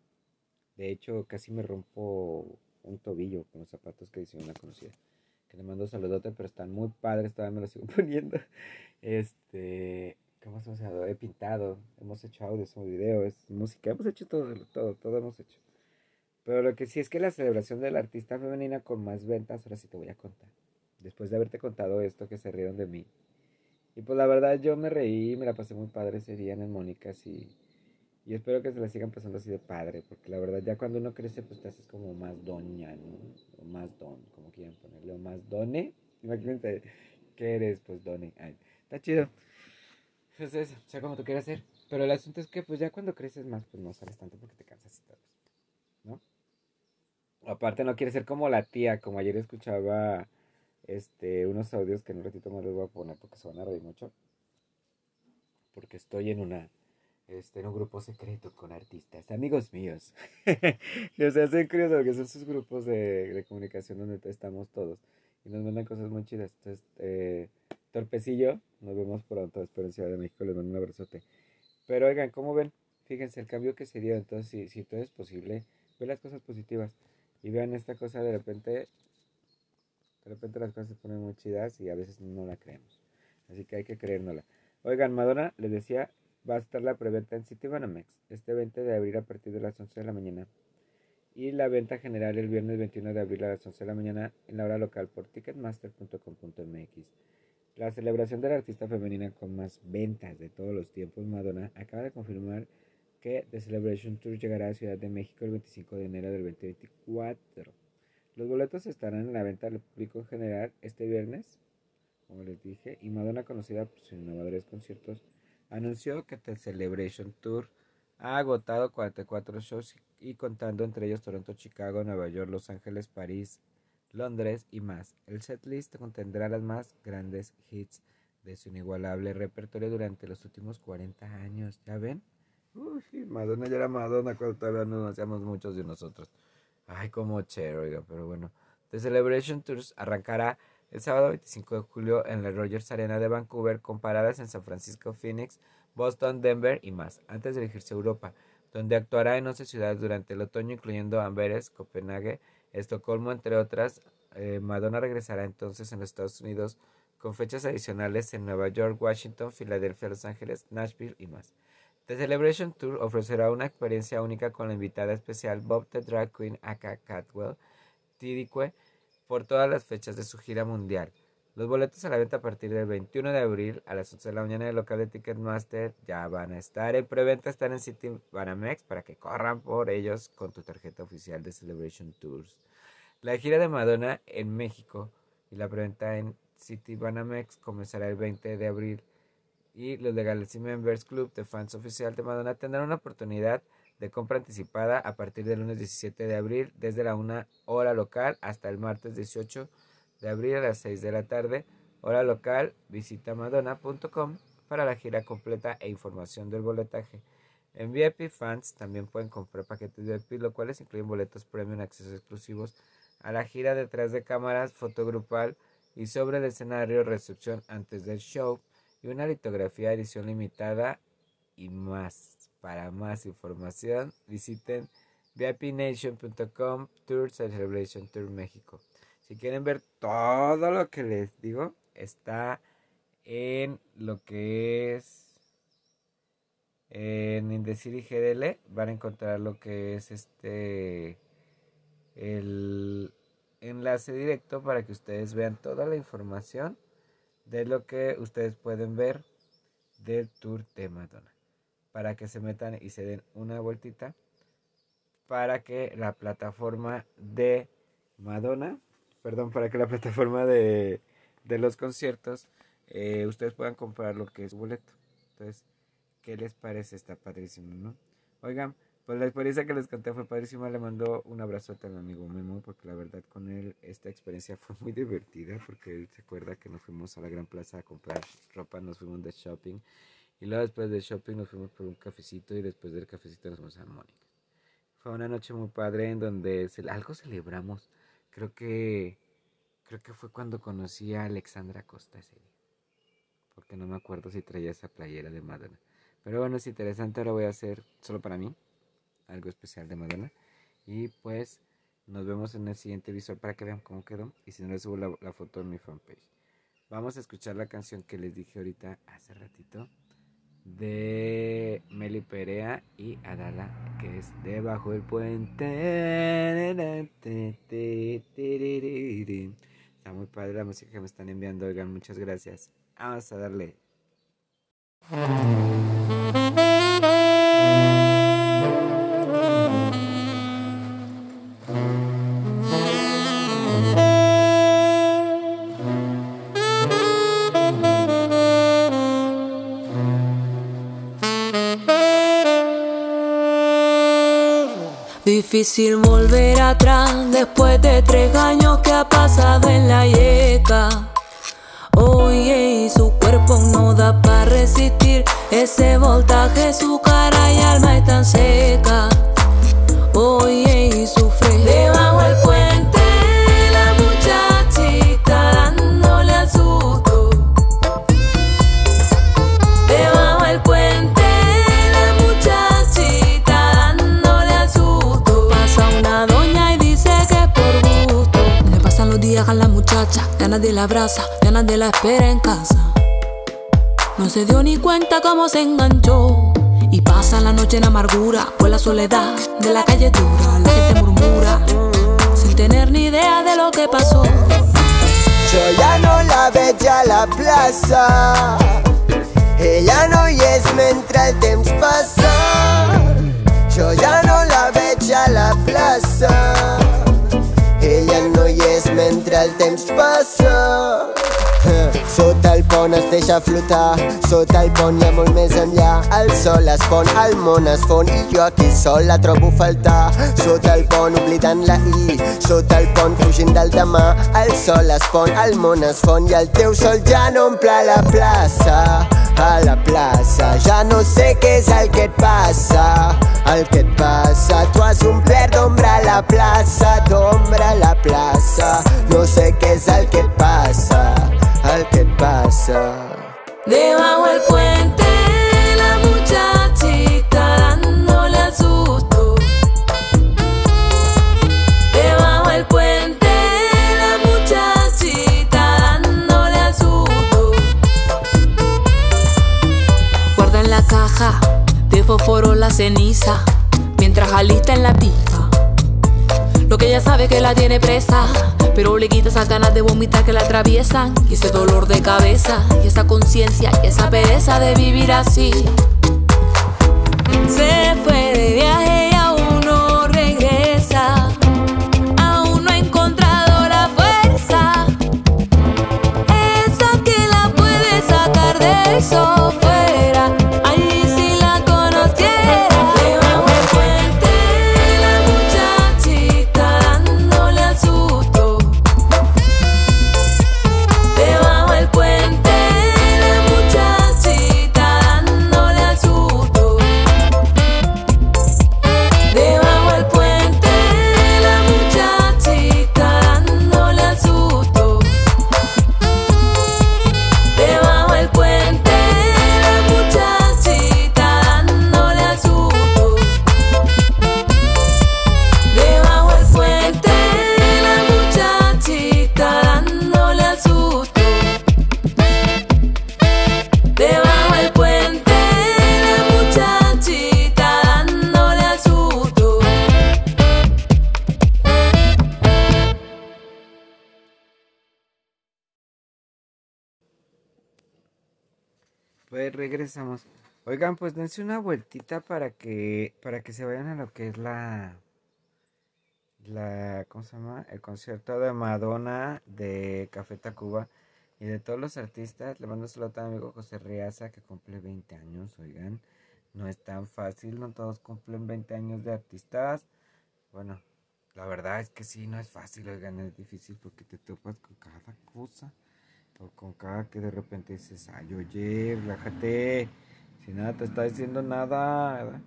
De hecho, casi me rompo un tobillo con los zapatos que diseñó una conocida. Que le mando saludote, pero están muy padres, todavía me los sigo poniendo. Este, ¿qué hemos usado? He pintado, hemos hecho audios, videos, música, hemos hecho todo, todo, todo hemos hecho. Pero lo que sí es que la celebración de la artista femenina con más ventas, ahora sí te voy a contar después de haberte contado esto que se rieron de mí. Y pues la verdad yo me reí, me la pasé muy padre ese día en el Mónicas y, y espero que se la sigan pasando así de padre, porque la verdad ya cuando uno crece pues te haces como más doña, ¿no? O más don, como quieran ponerle, o más done. Imagínate que eres pues done. Ay, está chido. Entonces, sea, como tú quieras hacer. Pero el asunto es que pues ya cuando creces más pues no sales tanto porque te cansas y todo. ¿No? Aparte no quieres ser como la tía, como ayer escuchaba este, unos audios que en un ratito más les voy a poner porque se van a reír mucho. Porque estoy en una este, en un grupo secreto con artistas, amigos míos. o sea, hacen curioso porque son sus grupos de, de, comunicación donde estamos todos. Y nos mandan cosas muy chidas. Entonces, eh, Torpecillo, nos vemos pronto, espero en Ciudad de México, les mando un abrazote. Pero oigan, ¿cómo ven? Fíjense el cambio que se dio. Entonces, si, si todo es posible, ve las cosas positivas. Y vean esta cosa de repente, de repente las cosas se ponen muy chidas y a veces no la creemos. Así que hay que creérnosla. Oigan, Madonna, les decía, va a estar la preventa en City Banamex este 20 de abril a partir de las 11 de la mañana. Y la venta general el viernes 21 de abril a las 11 de la mañana en la hora local por ticketmaster.com.mx. La celebración de la artista femenina con más ventas de todos los tiempos, Madonna, acaba de confirmar que The Celebration Tour llegará a Ciudad de México el 25 de enero del 2024. Los boletos estarán en la venta al público en general este viernes, como les dije, y Madonna, conocida por sus innovadores conciertos, anunció que The Celebration Tour ha agotado 44 shows y contando entre ellos Toronto, Chicago, Nueva York, Los Ángeles, París, Londres y más. El setlist contendrá las más grandes hits de su inigualable repertorio durante los últimos 40 años. ¿Ya ven? Uy, Madonna ya era Madonna cuando todavía no hacíamos muchos de nosotros. Ay, como chévere, oiga, pero bueno. The Celebration Tours arrancará el sábado 25 de julio en la Rogers Arena de Vancouver, con paradas en San Francisco, Phoenix, Boston, Denver y más, antes de dirigirse a Europa, donde actuará en 11 ciudades durante el otoño, incluyendo Amberes, Copenhague, Estocolmo, entre otras. Eh, Madonna regresará entonces en los Estados Unidos con fechas adicionales en Nueva York, Washington, Filadelfia, Los Ángeles, Nashville y más. The Celebration Tour ofrecerá una experiencia única con la invitada especial Bob the Drag Queen aka Catwell Tidikwe por todas las fechas de su gira mundial. Los boletos a la venta a partir del 21 de abril a las 11 de la mañana en el local de Ticketmaster ya van a estar en preventa, están en City Banamex para que corran por ellos con tu tarjeta oficial de Celebration Tours. La gira de Madonna en México y la preventa en City Banamex comenzará el 20 de abril y los de Galaxy Members Club de fans oficial de Madonna tendrán una oportunidad de compra anticipada a partir del lunes 17 de abril desde la 1 hora local hasta el martes 18 de abril a las 6 de la tarde hora local visita madonna.com para la gira completa e información del boletaje en VIP fans también pueden comprar paquetes VIP los cuales incluyen boletos premium accesos exclusivos a la gira detrás de cámaras fotogrupal y sobre el escenario recepción antes del show y una litografía edición limitada y más. Para más información, visiten vipnation.com Tours Celebration Tour México. Si quieren ver todo lo que les digo, está en lo que es en Indecir GDL. Van a encontrar lo que es este el enlace directo para que ustedes vean toda la información de lo que ustedes pueden ver del tour de Madonna. Para que se metan y se den una vueltita. Para que la plataforma de Madonna, perdón, para que la plataforma de, de los conciertos, eh, ustedes puedan comprar lo que es boleto. Entonces, ¿qué les parece? Está padrísimo, ¿no? Oigan, pues la experiencia que les conté fue padrísima. Le mando un abrazote a mi amigo Memo, porque la verdad con él esta experiencia fue muy divertida, porque él se acuerda que nos fuimos a la Gran Plaza a comprar ropa, nos fuimos de shopping, y luego después de shopping nos fuimos por un cafecito, y después del cafecito nos fuimos a Mónica. Fue una noche muy padre en donde algo celebramos. Creo que creo que fue cuando conocí a Alexandra Costa ese día. Porque no me acuerdo si traía esa playera de Madonna. Pero bueno, es interesante, ahora voy a hacer solo para mí algo especial de Madonna. Y pues nos vemos en el siguiente visual para que vean cómo quedó. Y si no les subo la, foto en mi fanpage. Vamos a escuchar la canción que les dije ahorita hace ratito. De Meli Perea y Adala, que es Debajo del Puente. Está muy padre la música que me están enviando. Oigan, muchas gracias. Vamos a darle. Difícil volver atrás después de tres años que ha pasado en la yeca. Oye, y su cuerpo no da para resistir ese voltaje, su cara y alma están seca. Oye, y sufre debajo del ganas de la abraza, ganas de la espera en casa. No se dio ni cuenta cómo se enganchó. Y pasa la noche en amargura por la soledad de la calle dura. La gente murmura sin tener ni idea de lo que pasó. Yo ya no la veig a la plaça Ella no hi és mentre el temps passa Jo ja no la veig a la plaça mentre el temps passa Sota el pont es deixa flotar. Sota el pont hi ha molt més enllà. El sol es pon, el món es fon I jo aquí sol la trobo faltar. Sota el pont oblidant la I Sota el pont fugint del demà. El sol es pon, el món es fon I el teu sol ja no omple la plaça. A la plaça Ja no sé què és el que et passa. El que et passa Tu has omplert d'ombra la plaça D'ombra la plaça. No sé què és el que et passa El que et passa Debajo del puente la muchachita dándole al susto. Debajo del puente la muchachita dándole al susto. Guarda en la caja de fósforo la ceniza mientras alista en la pipa. Lo que ella sabe que la tiene presa, pero le quita esas ganas de vomitar que la atraviesan. Y ese dolor de cabeza, y esa conciencia, y esa pereza de vivir así. Se fue de viaje y aún no regresa. Aún no ha encontrado la fuerza. Esa que la puede sacar del sofá. Oigan, pues dense una vueltita para que para que se vayan a lo que es la la ¿cómo se llama? El concierto de Madonna de Café Tacuba y de todos los artistas. Le mando un saludo a mi amigo José Riaza que cumple 20 años, oigan. No es tan fácil, no todos cumplen 20 años de artistas. Bueno, la verdad es que sí, no es fácil, oigan, es difícil porque te topas con cada cosa. Con cada que de repente dices, ay, oye, relájate. Si nada te está diciendo nada.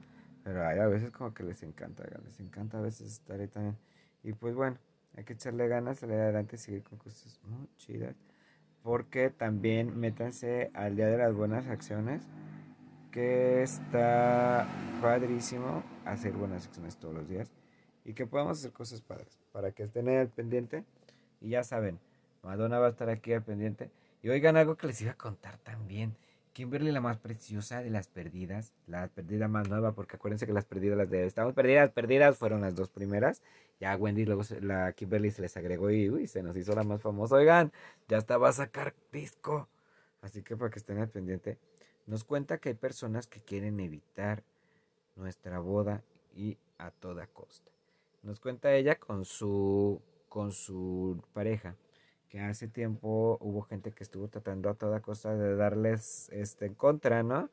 Pero hay a veces como que les encanta, les encanta a veces estar ahí también. Y pues bueno, hay que echarle ganas, salir adelante seguir con cosas muy chidas. Porque también métanse al Día de las Buenas Acciones, que está padrísimo hacer buenas acciones todos los días y que podamos hacer cosas padres para que estén al pendiente. Y ya saben, Madonna va a estar aquí al pendiente. Y oigan algo que les iba a contar también. Kimberly, la más preciosa de las perdidas, la perdida más nueva, porque acuérdense que las perdidas, las de estamos perdidas, perdidas, fueron las dos primeras. Ya Wendy, luego la Kimberly se les agregó y se nos hizo la más famosa. Oigan, ya hasta va a sacar disco. Así que para que estén al pendiente, nos cuenta que hay personas que quieren evitar nuestra boda y a toda costa. Nos cuenta ella con su con su pareja que hace tiempo hubo gente que estuvo tratando a toda costa de darles este en contra, ¿no?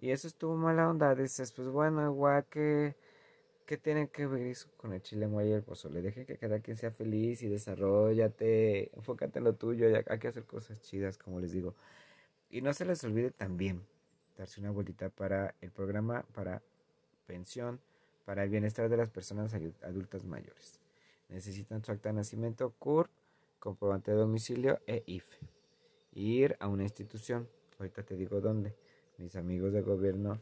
Y eso estuvo mala onda. Dices, pues bueno, igual que ¿qué tienen que ver eso con el chile y el pozole? Dejen que cada quien sea feliz y desarrollate, enfócate en lo tuyo, y hay que hacer cosas chidas, como les digo. Y no se les olvide también darse una vueltita para el programa para pensión, para el bienestar de las personas adultas mayores. Necesitan su acta de nacimiento, CUR, comprobante de domicilio e IFE. Ir a una institución, ahorita te digo dónde. Mis amigos de gobierno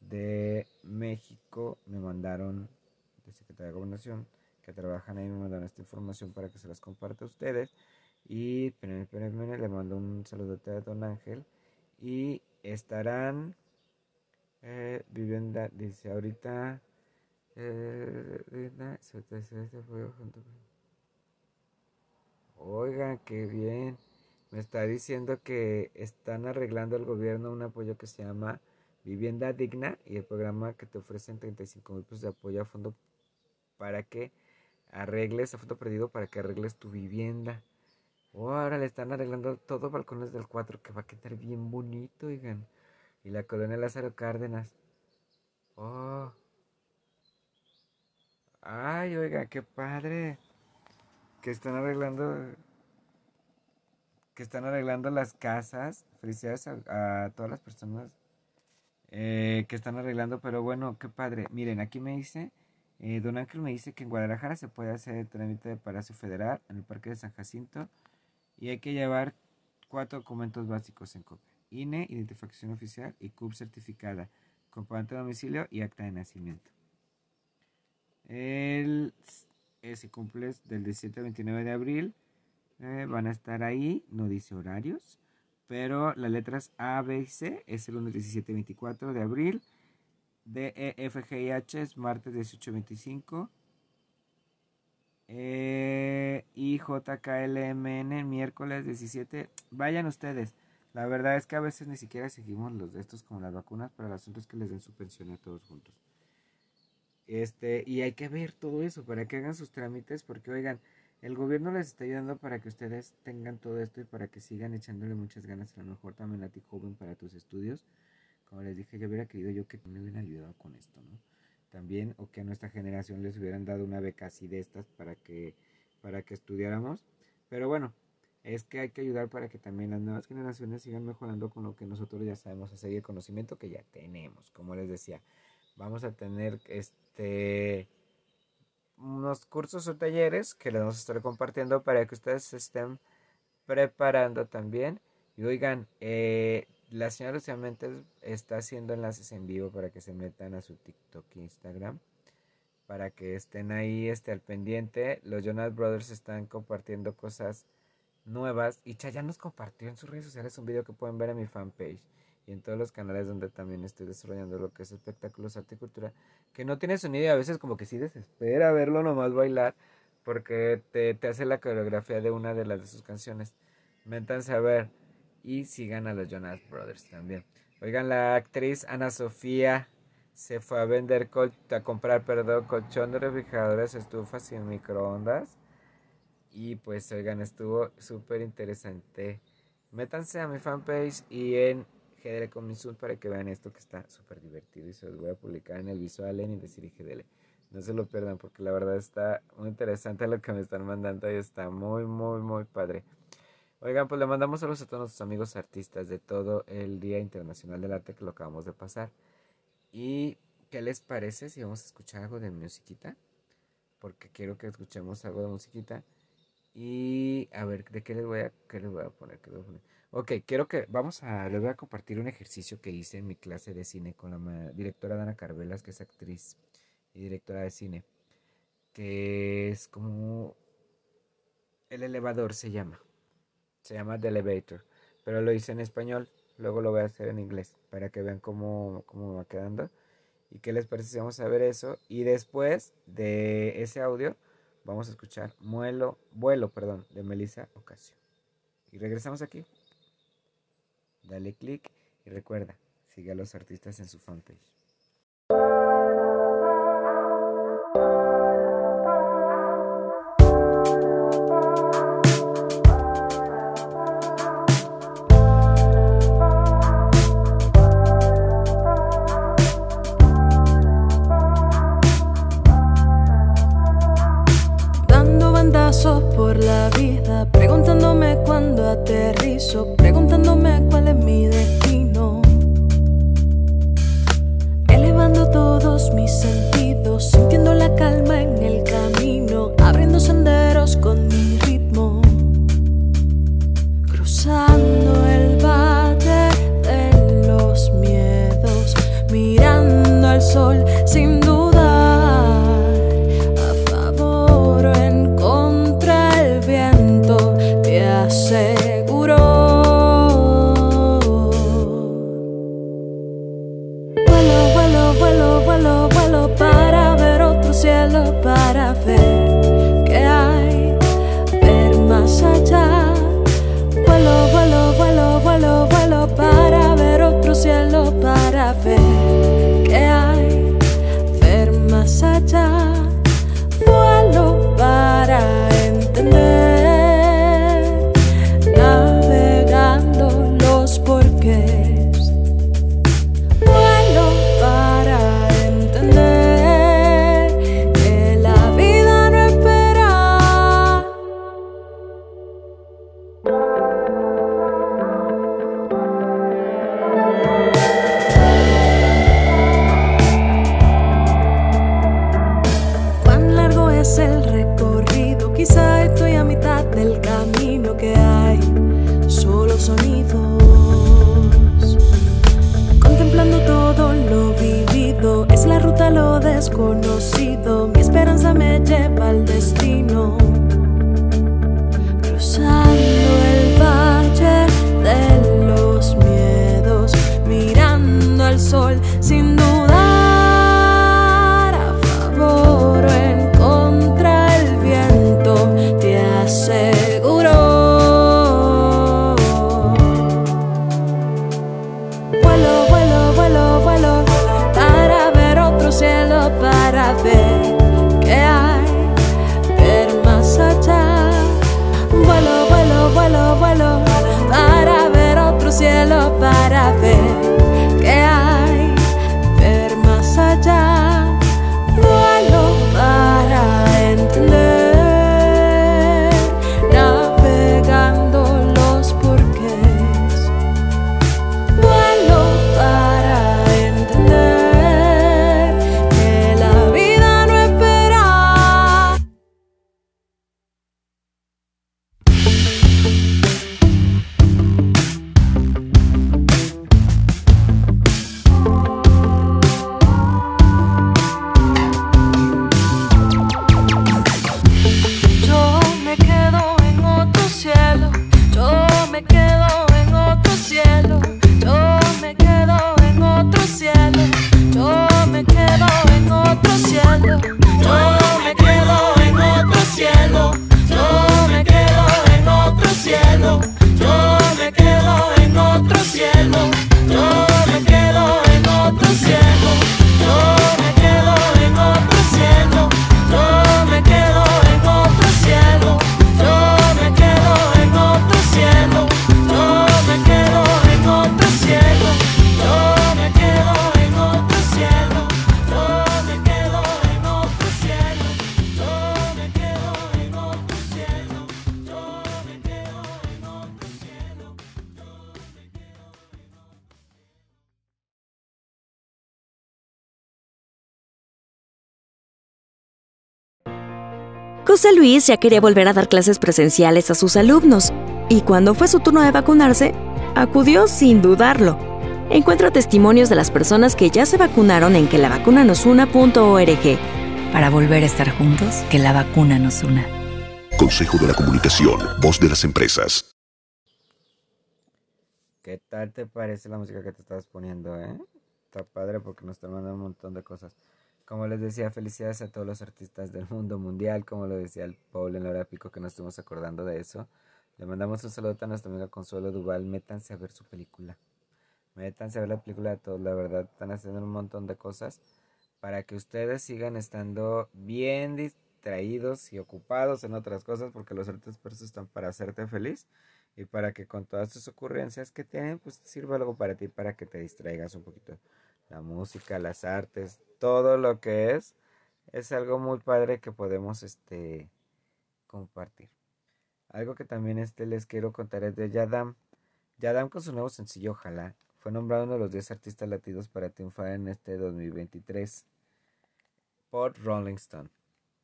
de México me mandaron, de Secretaría de Gobernación, que trabajan ahí, me mandaron esta información para que se las comparta a ustedes. Y espérenme, espérenme, le mando un saludote a Don Ángel. Y estarán eh, vivienda, dice ahorita. eh, vivienda, se- se- se- se fue junto con- Oigan, qué bien. Me está diciendo que están arreglando el gobierno un apoyo que se llama Vivienda Digna y el programa que te ofrecen 35 mil pesos de apoyo a fondo para que arregles, a fondo perdido, para que arregles tu vivienda. Oh, ahora le están arreglando todo balcones del 4 que va a quedar bien bonito, oigan. Y la colonia Lázaro Cárdenas. Oh. Ay, oiga, qué padre. Que están arreglando. Que están arreglando las casas. Felicidades a, todas las personas eh, que están arreglando. Pero bueno, qué padre. Miren, aquí me dice. eh, Don Ángel me dice que en Guadalajara se puede hacer el trámite de Palacio Federal en el Parque de San Jacinto. Y hay que llevar cuatro documentos básicos en copia. INE, identificación oficial y CUP certificada, comprobante de domicilio y acta de nacimiento. El, eh, se cumple del 17 al 29 de abril. eh, van a estar ahí, no dice horarios, pero las letras A, B y C es el lunes 17 y 24 de abril. D, E, F, G y H es martes 18 y 25. Eh, y JKLMN miércoles 17. Vayan ustedes. La verdad es que a veces ni siquiera seguimos los de estos como las vacunas, pero el asunto es que les den su pensión a todos juntos. Este, y hay que ver todo eso para que hagan sus trámites, porque oigan, el gobierno les está ayudando para que ustedes tengan todo esto y para que sigan echándole muchas ganas, a lo mejor también a ti joven para tus estudios. Como les dije, yo hubiera querido yo que me hubieran ayudado con esto, ¿no? También, o que a nuestra generación les hubieran dado una beca así de estas para que, para que estudiáramos. Pero bueno, es que hay que ayudar para que también las nuevas generaciones sigan mejorando con lo que nosotros ya sabemos hacer y el conocimiento que ya tenemos. Como les decía, vamos a tener este unos cursos o talleres que les vamos a estar compartiendo para que ustedes se estén preparando también. Y oigan, eh, la señora Lucía Méndez está haciendo enlaces en vivo para que se metan a su TikTok e Instagram. Para que estén ahí este, al pendiente. Los Jonas Brothers están compartiendo cosas nuevas. Y Chayanne nos compartió en sus redes sociales un video que pueden ver en mi fanpage. Y en todos los canales donde también estoy desarrollando lo que es espectáculos, arte y cultura. Que no tiene sonido y a veces como que sí desespera verlo nomás bailar. Porque te, te hace la coreografía de una de las de sus canciones. Métanse a ver y sigan a los Jonas Brothers también. Oigan, la actriz Ana Sofía se fue a vender, col a comprar, perdón, colchón de refrigeradores, estufas y microondas. Y pues, oigan, estuvo súper interesante. Métanse a mi fanpage y en GDL Comisur para que vean esto que está súper divertido y se los voy a publicar en el visual en y decir GDL. No se lo pierdan porque la verdad está muy interesante lo que me están mandando y está muy, muy, muy padre. Oigan, pues le mandamos saludos a todos nuestros amigos artistas de todo el Día Internacional del Arte que lo acabamos de pasar. ¿Y qué les parece si vamos a escuchar algo de musiquita? Porque quiero que escuchemos algo de musiquita. Y a ver, ¿de qué les voy a, qué les voy a poner? ¿Qué les voy a poner? Ok, quiero que, vamos a, les voy a compartir un ejercicio que hice en mi clase de cine con la directora Dana Carvelas, que es actriz y directora de cine, que es como, el elevador se llama se llama The Elevator, pero lo hice en español, luego lo voy a hacer en inglés para que vean cómo, cómo va quedando. ¿Y qué les parece si vamos a ver eso? Y después de ese audio vamos a escuchar Muelo, Vuelo perdón, de Melissa Ocasio. Y regresamos aquí. Dale click y recuerda, sigue a los artistas en su fanpage. por la vida, preguntándome cuándo aterrizo, mis sentidos, sintiendo la calma en José Luis ya quería volver a dar clases presenciales a sus alumnos y cuando fue su turno de vacunarse, acudió sin dudarlo. Encuentra testimonios de las personas que ya se vacunaron en que la vacuna nos una.org. Para volver a estar juntos, que la vacuna nos una. Consejo de la Comunicación, voz de las empresas. ¿Qué tal te parece la música que te estás poniendo, eh? Está padre porque nos están mandando un montón de cosas. Como les decía, felicidades a todos los artistas del mundo mundial, como lo decía el Paul en la hora pico que nos estuvimos acordando de eso. Le mandamos un saludo a nuestra amiga Consuelo Duval. Métanse a ver su película. Métanse a ver la película de todos, la verdad. Están haciendo un montón de cosas para que ustedes sigan estando bien distraídos y ocupados en otras cosas, porque los artes persos están para hacerte feliz y para que con todas tus ocurrencias que tienen, pues sirva algo para ti, para que te distraigas un poquito la música, las artes, todo lo que es, es algo muy padre que podemos este compartir. Algo que también este les quiero contar es de Yadam. Yadam con su nuevo sencillo Ojalá fue nombrado uno de los 10 artistas latinos para triunfar en este 2023 por Rolling Stone.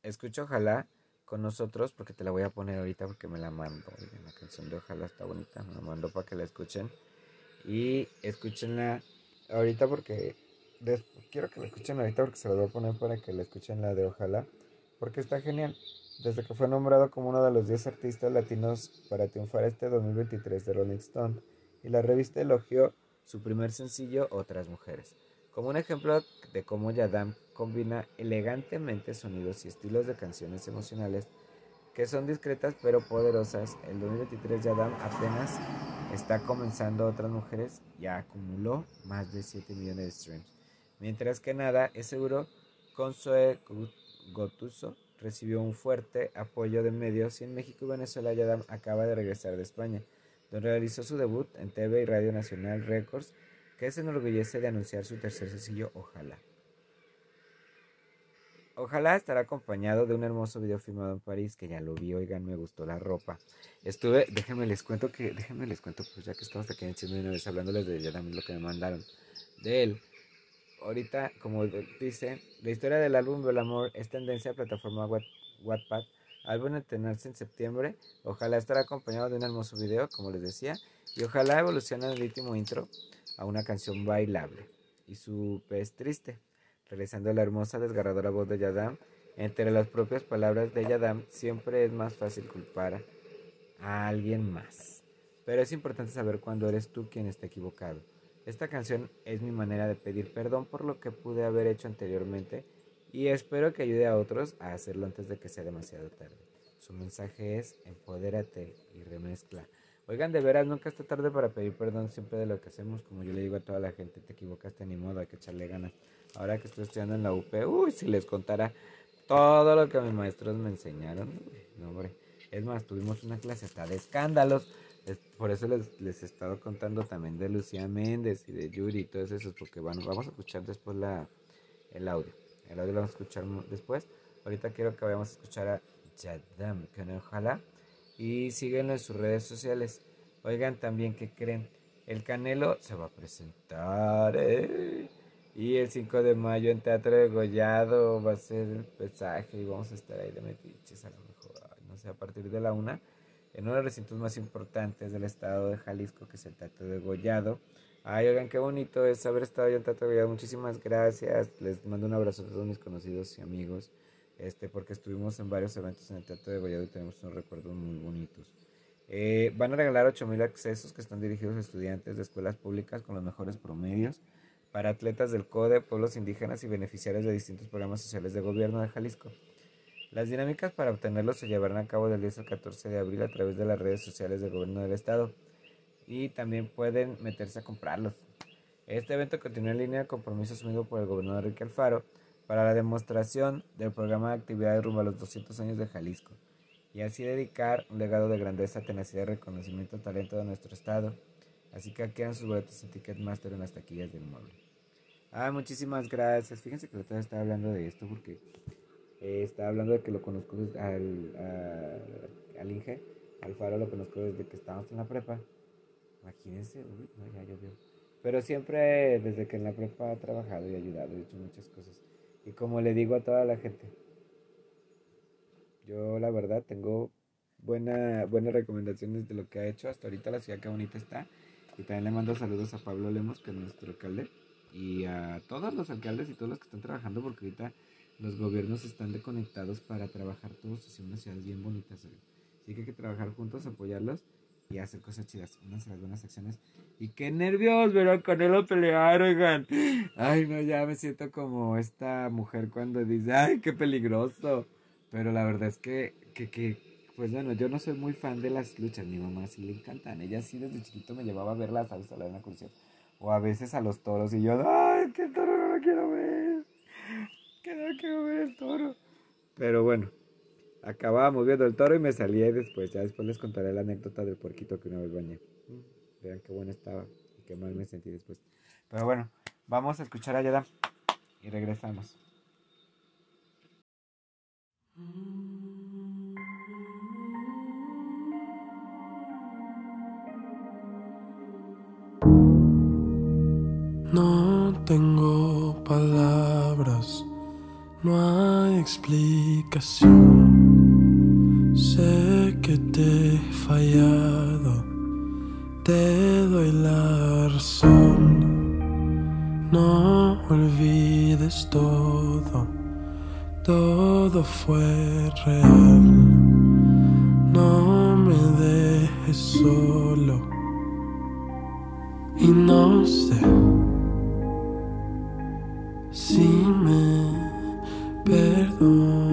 Escucha Ojalá con nosotros porque te la voy a poner ahorita porque me la mando. la canción de Ojalá está bonita, me la mando para que la escuchen. Y escúchenla ahorita porque quiero que la escuchen ahorita porque se la voy a poner para que la escuchen la de Ojalá, porque está genial. Desde que fue nombrado como uno de los 10 artistas latinos para triunfar este 2023 de Rolling Stone, y la revista elogió su primer sencillo Otras Mujeres, como un ejemplo de cómo Yadam combina elegantemente sonidos y estilos de canciones emocionales que son discretas pero poderosas. El 2023 Yadam apenas está comenzando Otras Mujeres ya acumuló más de 7 millones de streams. Mientras que nada es seguro, Consuelo Gotuso recibió un fuerte apoyo de medios y en México y Venezuela Yadam acaba de regresar de España, donde realizó su debut en TV y Radio Nacional Records, que se enorgullece de anunciar su tercer sencillo Ojalá. Ojalá estará acompañado de un hermoso video filmado en París, que ya lo vi, oigan, me gustó la ropa. Estuve, déjenme les cuento que, déjenme les cuento, pues ya que estamos aquí en vez hablándoles de Yadam, lo que me mandaron de él ahorita, como dice, la historia del álbum del amor es tendencia a plataforma Wattpad. Álbum a tenerse en septiembre. Ojalá estará acompañado de un hermoso video, como les decía. Y ojalá evolucione el último intro a una canción bailable. Y su pez triste. Realizando la hermosa, desgarradora voz de Yadam. Entre las propias palabras de Yadam, siempre es más fácil culpar a alguien más. Pero es importante saber cuándo eres tú quien está equivocado. Esta canción es mi manera de pedir perdón por lo que pude haber hecho anteriormente y espero que ayude a otros a hacerlo antes de que sea demasiado tarde. Su mensaje es empodérate y remezcla. Oigan, de veras, nunca está tarde para pedir perdón siempre de lo que hacemos. Como yo le digo a toda la gente, te equivocaste ni modo, hay que echarle ganas. Ahora que estoy estudiando en la UP, uy, si les contara todo lo que mis maestros me enseñaron. no, hombre. Es más, tuvimos una clase hasta de escándalos por eso les, les he estado contando también de Lucía Méndez y de Yuri y todos esos, porque bueno, vamos a escuchar después la, el audio. El audio lo vamos a escuchar después. Ahorita quiero que vayamos a escuchar a Yadam, no ojalá. Y síguenlo en sus redes sociales. Oigan también que creen, el Canelo se va a presentar. ¿eh? Y el 5 de mayo en Teatro de Gollado va a ser el pesaje y vamos a estar ahí de metiches a lo mejor, no sé, a partir de la una en uno de los recintos más importantes del estado de Jalisco, que es el Teatro de Gollado. Ay, oigan, qué bonito es haber estado yo en Teatro de Gollado. Muchísimas gracias. Les mando un abrazo a todos mis conocidos y amigos, este, porque estuvimos en varios eventos en el Teatro de Gollado y tenemos unos recuerdos muy bonitos. Eh, van a regalar 8.000 accesos que están dirigidos a estudiantes de escuelas públicas con los mejores promedios para atletas del CODE, pueblos indígenas y beneficiarios de distintos programas sociales de gobierno de Jalisco. Las dinámicas para obtenerlos se llevarán a cabo del 10 al 14 de abril a través de las redes sociales del gobierno del estado y también pueden meterse a comprarlos. Este evento continúa en línea de compromiso asumido por el gobernador Enrique Alfaro para la demostración del programa de actividades rumbo a los 200 años de Jalisco y así dedicar un legado de grandeza, tenacidad y reconocimiento al talento de nuestro estado. Así que quedan sus boletos en Ticketmaster en las taquillas del inmueble. Ah, muchísimas gracias. Fíjense que ahorita estaba hablando de esto porque eh, está hablando de que lo conozco al, al Inge, al Faro lo conozco desde que estábamos en la prepa. Imagínense, uy, no, ya llovió. Pero siempre desde que en la prepa ha trabajado y ayudado, he hecho muchas cosas. Y como le digo a toda la gente, Yo la verdad tengo buena, buenas recomendaciones de lo que ha hecho. Hasta ahorita la ciudad que bonita está. Y también le mando saludos a Pablo Lemos, que es nuestro alcalde. Y a todos los alcaldes y todos los que están trabajando, porque ahorita los gobiernos están desconectados para trabajar todos hacia unas ciudades bien bonitas. Así que hay que trabajar juntos, apoyarlos y hacer cosas chidas. Unas las buenas acciones. Y qué nervios ver a Canelo pelear, oigan. Ay, no, ya me siento como esta mujer cuando dice, ay, qué peligroso. Pero la verdad es que, que, pues bueno, yo no soy muy fan de las luchas. Mi mamá sí le encantan. Ella sí desde chiquito me llevaba a verlas a la una cursión. O a veces a los toros. Y yo, ay, qué toro no lo quiero ver. Que no quiero ver el toro. Pero bueno, acabábamos viendo el toro y me salí y después. Ya después les contaré la anécdota del puerquito que una vez bañé. Vean qué bueno estaba y qué mal me sentí después. Pero bueno, vamos a escuchar a Yada y regresamos. No tengo palabras, no hay explicación. Sé que te he fallado, te doy la razón. No olvides todo, todo fue real. No me dejes solo y no sé si me perdonarás.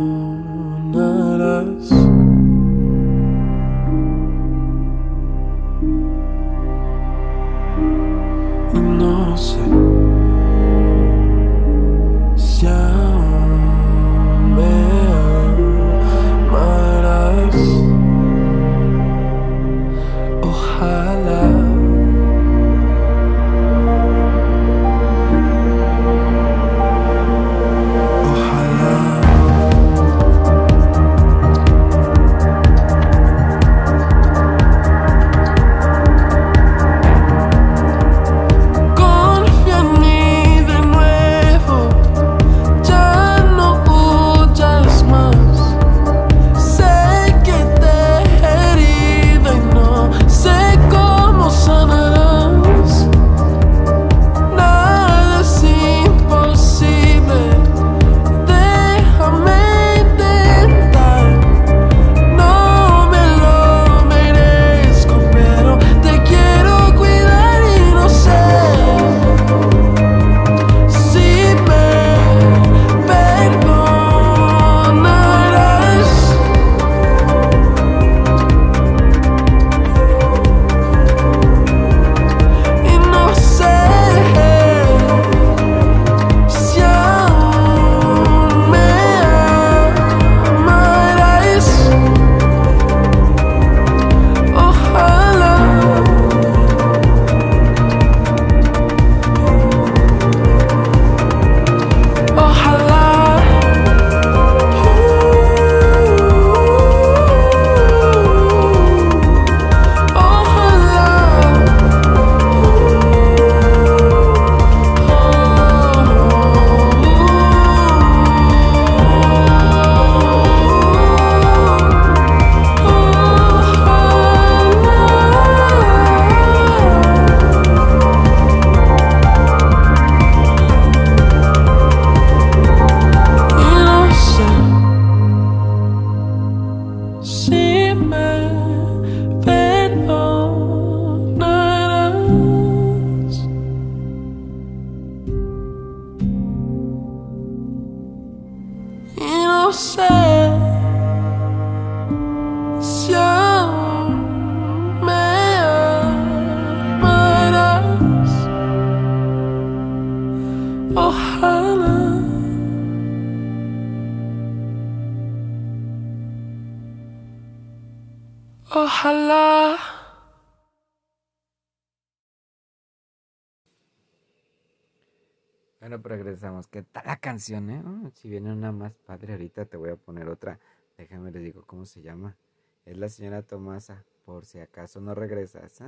Regresamos. ¿Qué tal la canción, eh? Si viene una más padre, ahorita te voy a poner otra. Déjame les digo cómo se llama. Es la señora Tomasa, por si acaso no regresas.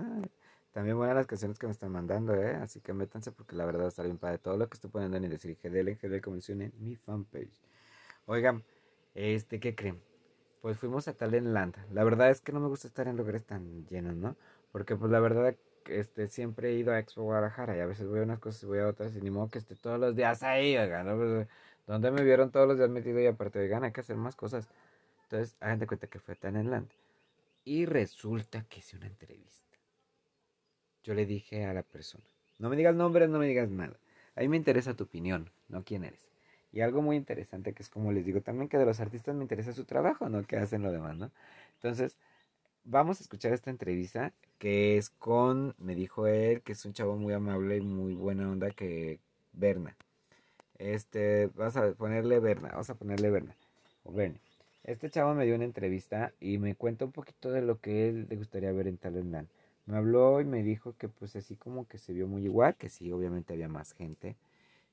También buenas las canciones que me están mandando, ¿eh? Así que métanse porque la verdad está bien padre. Todo lo que estoy poniendo en decir GDL GDL Convención en mi fanpage. Oigan, este, ¿qué creen? pues fuimos a Talentland. La verdad es que no me gusta estar en lugares tan llenos, ¿no? Porque pues la verdad este, siempre he ido a Expo Guadalajara y a veces voy a unas cosas y voy a otras y ni modo que esté todos los días ahí, oigan, ¿no? Pues, donde me vieron todos los días metido y aparte, oigan, hay que hacer más cosas. Entonces, hagan de cuenta que fue Talentland. Y resulta que hice una entrevista. Yo le dije a la persona, no me digas nombres, no me digas nada. A mí me interesa tu opinión, no quién eres. Y algo muy interesante que es como les digo también que de los artistas me interesa su trabajo, no que hacen lo demás, ¿no? Entonces, vamos a escuchar esta entrevista que es con, me dijo él, que es un chavo muy amable y muy buena onda que Berna. Este, vas a ponerle Berna, vamos a ponerle Berna o Bernie. Este chavo me dio una entrevista y me cuenta un poquito de lo que él le gustaría ver en Talentland. Me habló y me dijo que pues así como que se vio muy igual, que sí, obviamente había más gente,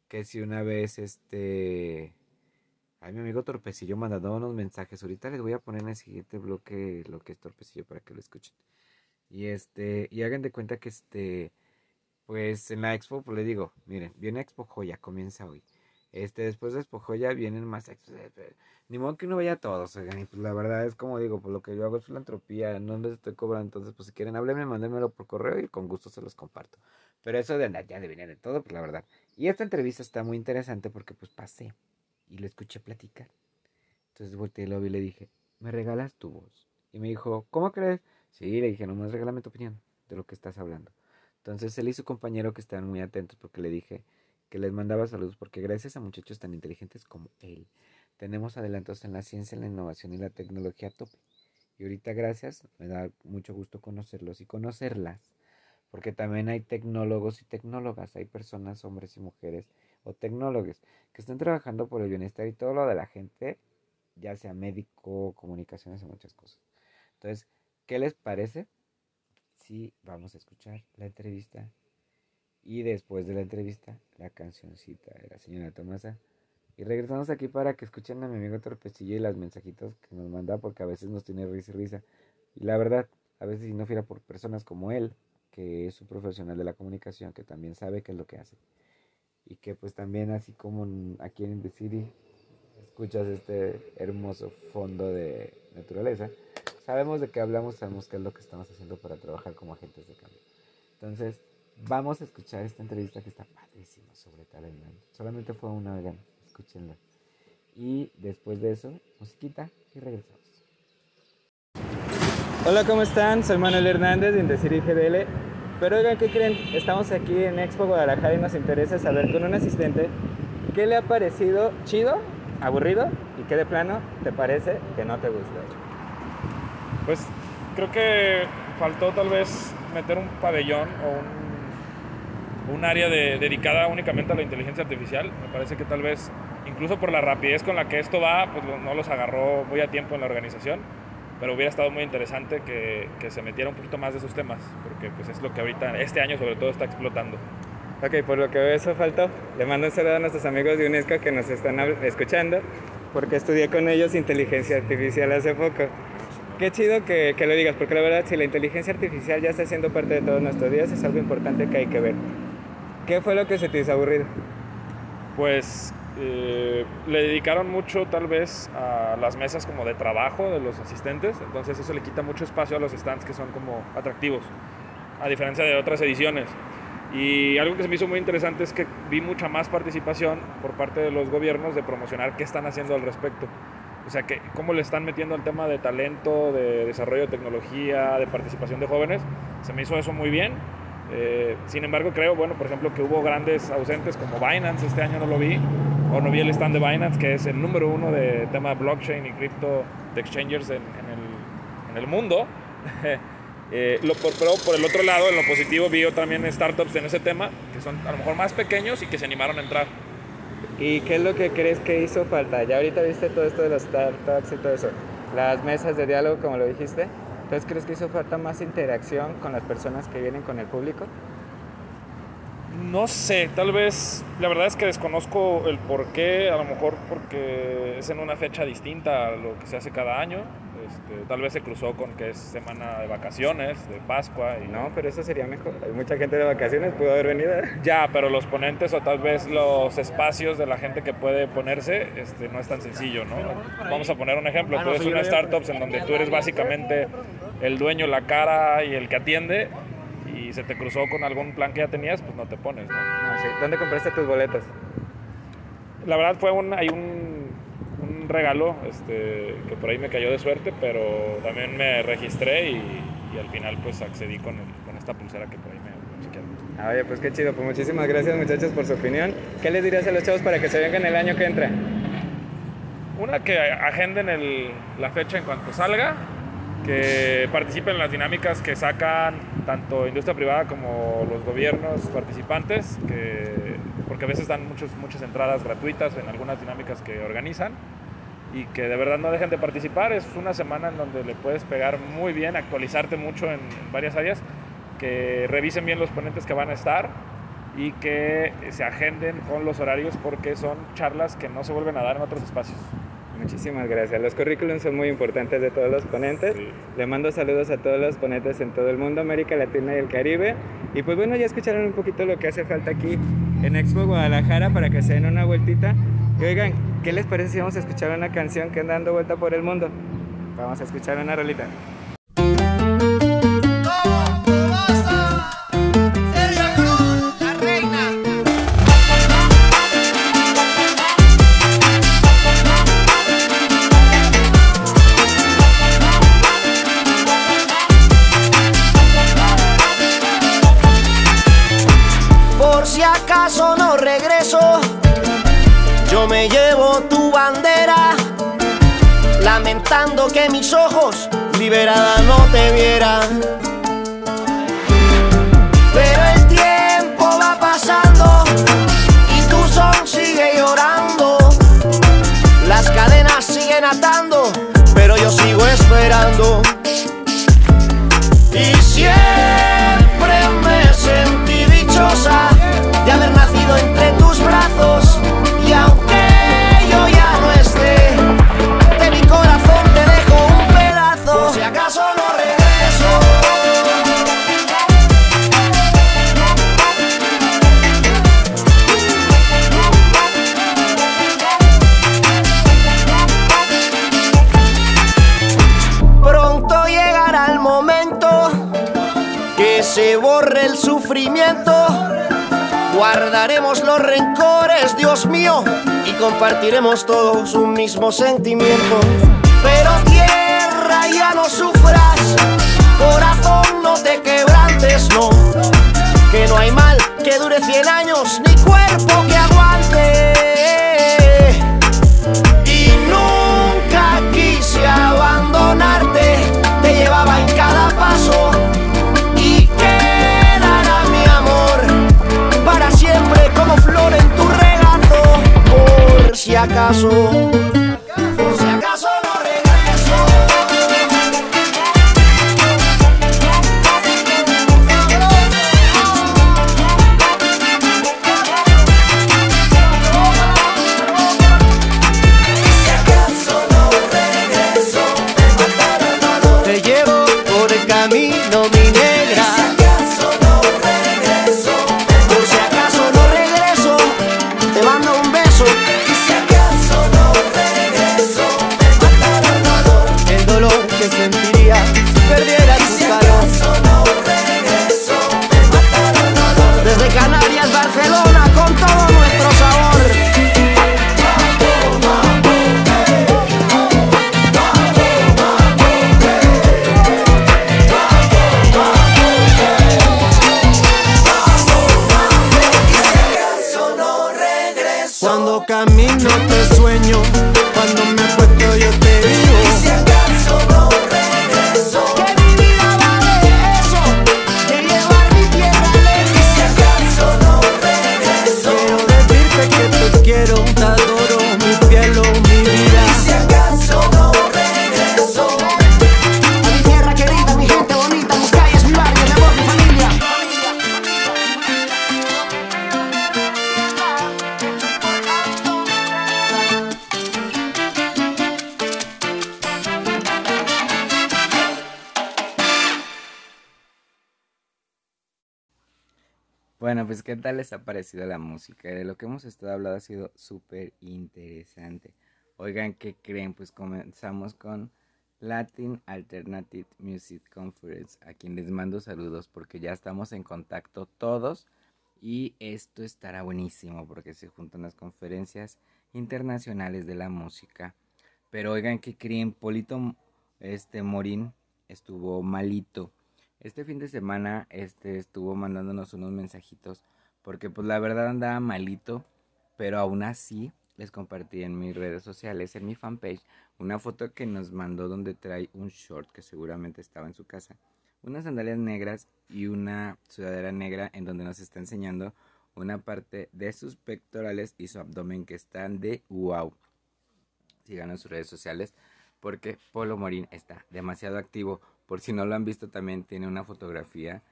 que si una vez este... Ay, mi amigo Torpecillo mandando unos mensajes. Ahorita les voy a poner en el siguiente bloque lo que es Torpecillo para que lo escuchen. Y este, y hagan de cuenta que este, pues en la expo, pues le digo, miren, viene Expo Joya, comienza hoy. Este, después de Expo Joya vienen más expos. Ni modo que uno vaya a todos, oigan, y pues la verdad es como digo, pues lo que yo hago es filantropía, no les estoy cobrando, entonces pues si quieren háblenme, mándenmelo por correo y con gusto se los comparto. Pero eso de andar ya de venir de todo, pues la verdad. Y esta entrevista está muy interesante porque pues pasé y le escuché platicar. Entonces volteé y lo vi y le dije, ¿me regalas tu voz? Y me dijo, ¿cómo crees? Sí, le dije, nomás regálame tu opinión de lo que estás hablando. Entonces él y su compañero que estaban muy atentos porque le dije que les mandaba saludos porque gracias a muchachos tan inteligentes como él, tenemos adelantos en la ciencia, en la innovación y la tecnología a tope. Y ahorita gracias, me da mucho gusto conocerlos y conocerlas, porque también hay tecnólogos y tecnólogas, hay personas, hombres y mujeres, o tecnólogos, que están trabajando por el bienestar y todo lo de la gente, ya sea médico, comunicaciones y muchas cosas. Entonces, ¿Qué les parece? Sí, vamos a escuchar la entrevista. Y después de la entrevista, la cancioncita de la señora Tomasa. Y regresamos aquí para que escuchen a mi amigo Torpecillo y las mensajitos que nos manda, porque a veces nos tiene risa y risa. Y la verdad, a veces si no fuera por personas como él, que es un profesional de la comunicación, que también sabe qué es lo que hace. Y que pues también así como aquí en The City, escuchas este hermoso fondo de naturaleza sabemos de qué hablamos, sabemos qué es lo que estamos haciendo para trabajar como agentes de cambio. Entonces, vamos a escuchar esta entrevista que está padrísima sobre Talent Solamente fue una vez, escúchenla. Y después de eso, musiquita y regresamos. Hola, ¿cómo están? Soy Manuel Hernández de Indecir GDL. Pero oigan, ¿qué creen? Estamos aquí en Expo Guadalajara y nos interesa saber con un asistente qué le ha parecido chido, aburrido y qué de plano te parece que no te gusta. Pues creo que faltó tal vez meter un pabellón o un, área dedicada únicamente a la inteligencia artificial. Me parece que tal vez, incluso por la rapidez con la que esto va, pues no los agarró muy a tiempo en la organización. Pero hubiera estado muy interesante que, se metiera un poquito más de esos temas, porque pues es lo que ahorita, este año sobre todo, está explotando. Ok, por lo que veo eso faltó. Le mando un saludo a nuestros amigos de UNESCO que nos están escuchando, porque estudié con ellos inteligencia artificial hace poco. Qué chido que, lo digas, porque la verdad, si la inteligencia artificial ya está siendo parte de todos nuestros días, es algo importante que hay que ver. ¿Qué fue lo que se te hizo aburrido? Pues eh, le dedicaron mucho tal vez a las mesas como de trabajo de los asistentes, entonces eso le quita mucho espacio a los stands que son como atractivos, a diferencia de otras ediciones. Y algo que se me hizo muy interesante es que vi mucha más participación por parte de los gobiernos de promocionar qué están haciendo al respecto. O sea, que cómo le están metiendo el tema de talento, de desarrollo de tecnología, de participación de jóvenes. Se me hizo eso muy bien. Eh, sin embargo, creo, bueno, por ejemplo, que hubo grandes ausentes como Binance, este año no lo vi, o no vi el stand de Binance, que es el número uno de tema de blockchain y cripto de exchangers en, el, en el, mundo. eh, lo, pero por el otro lado, en lo positivo, vi también startups en ese tema, que son a lo mejor más pequeños y que se animaron a entrar. ¿Y qué es lo que crees que hizo falta? Ya ahorita viste todo esto de los startups y todo eso, las mesas de diálogo como lo dijiste. Entonces, ¿crees que hizo falta más interacción con las personas que vienen con el público? No sé, tal vez, la verdad es que desconozco el por qué, a lo mejor porque es en una fecha distinta a lo que se hace cada año. Este, tal vez se cruzó con que es semana de vacaciones, de Pascua. Y... No, pero eso sería mejor. Hay mucha gente de vacaciones, pudo haber venido. Ya, pero los ponentes o tal vez los espacios de la gente que puede ponerse este, no es tan sencillo, ¿no? Vamos a poner un ejemplo. Tú eres una startup en donde tú eres básicamente el dueño, la cara y el que atiende se te cruzó con algún plan que ya tenías, pues no te pones, ¿no? No, sí. ¿Dónde compraste tus boletos? La verdad fue un, hay un, un regalo este, que por ahí me cayó de suerte, pero también me registré y, y al final pues accedí con, el- con esta pulsera que por ahí me. Ah, Oye, pues qué chido. Pues muchísimas gracias, muchachos, por su opinión. ¿Qué les dirías a los chavos para que se vengan el año que entra? Una, que agenden el- la fecha en cuanto salga, que participen en las dinámicas que sacan tanto industria privada como los gobiernos participantes, que, porque a veces dan muchos, muchas entradas gratuitas en algunas dinámicas que organizan y que de verdad no dejen de participar. Es una semana en donde le puedes pegar muy bien, actualizarte mucho en, varias áreas, que revisen bien los ponentes que van a estar y que se agenden con los horarios porque son charlas que no se vuelven a dar en otros espacios. Muchísimas gracias. Los currículums son muy importantes de todos los ponentes. Le mando saludos a todos los ponentes en todo el mundo, América Latina y el Caribe. Y pues bueno, ya escucharon un poquito lo que hace falta aquí en Expo Guadalajara para que se den una vueltita. Y oigan, ¿qué les parece si vamos a escuchar una canción que anda dando vuelta por el mundo? Vamos a escuchar una rolita. Acaso no regreso, yo me llevo tu bandera, lamentando que mis ojos liberada no te vieran. Pero el tiempo va pasando y tu son sigue llorando. Las cadenas siguen atando, pero yo sigo esperando. Compartiremos todos un mismo sentimiento. Pero tierra, ya no sufras, corazón, no te quebrantes, no. Que no hay mal que dure 100 años, ni cuerpo que si acaso, camino te sueño. ¿Qué tal les ha parecido la música? De lo que hemos estado hablando ha sido súper interesante. Oigan, ¿qué creen? Pues comenzamos con Latin Alternative Music Conference, a quien les mando saludos porque ya estamos en contacto todos y esto estará buenísimo porque se juntan las conferencias internacionales de la música. Pero oigan, ¿qué creen? Polito este Morín estuvo malito. Este fin de semana este estuvo mandándonos unos mensajitos porque pues la verdad andaba malito, pero aún así les compartí en mis redes sociales, en mi fanpage, una foto que nos mandó donde trae un short que seguramente estaba en su casa, unas sandalias negras y una sudadera negra en donde nos está enseñando una parte de sus pectorales y su abdomen que están de wow. Sigan en sus redes sociales porque Polo Morín está demasiado activo. Por si no lo han visto, también tiene una fotografía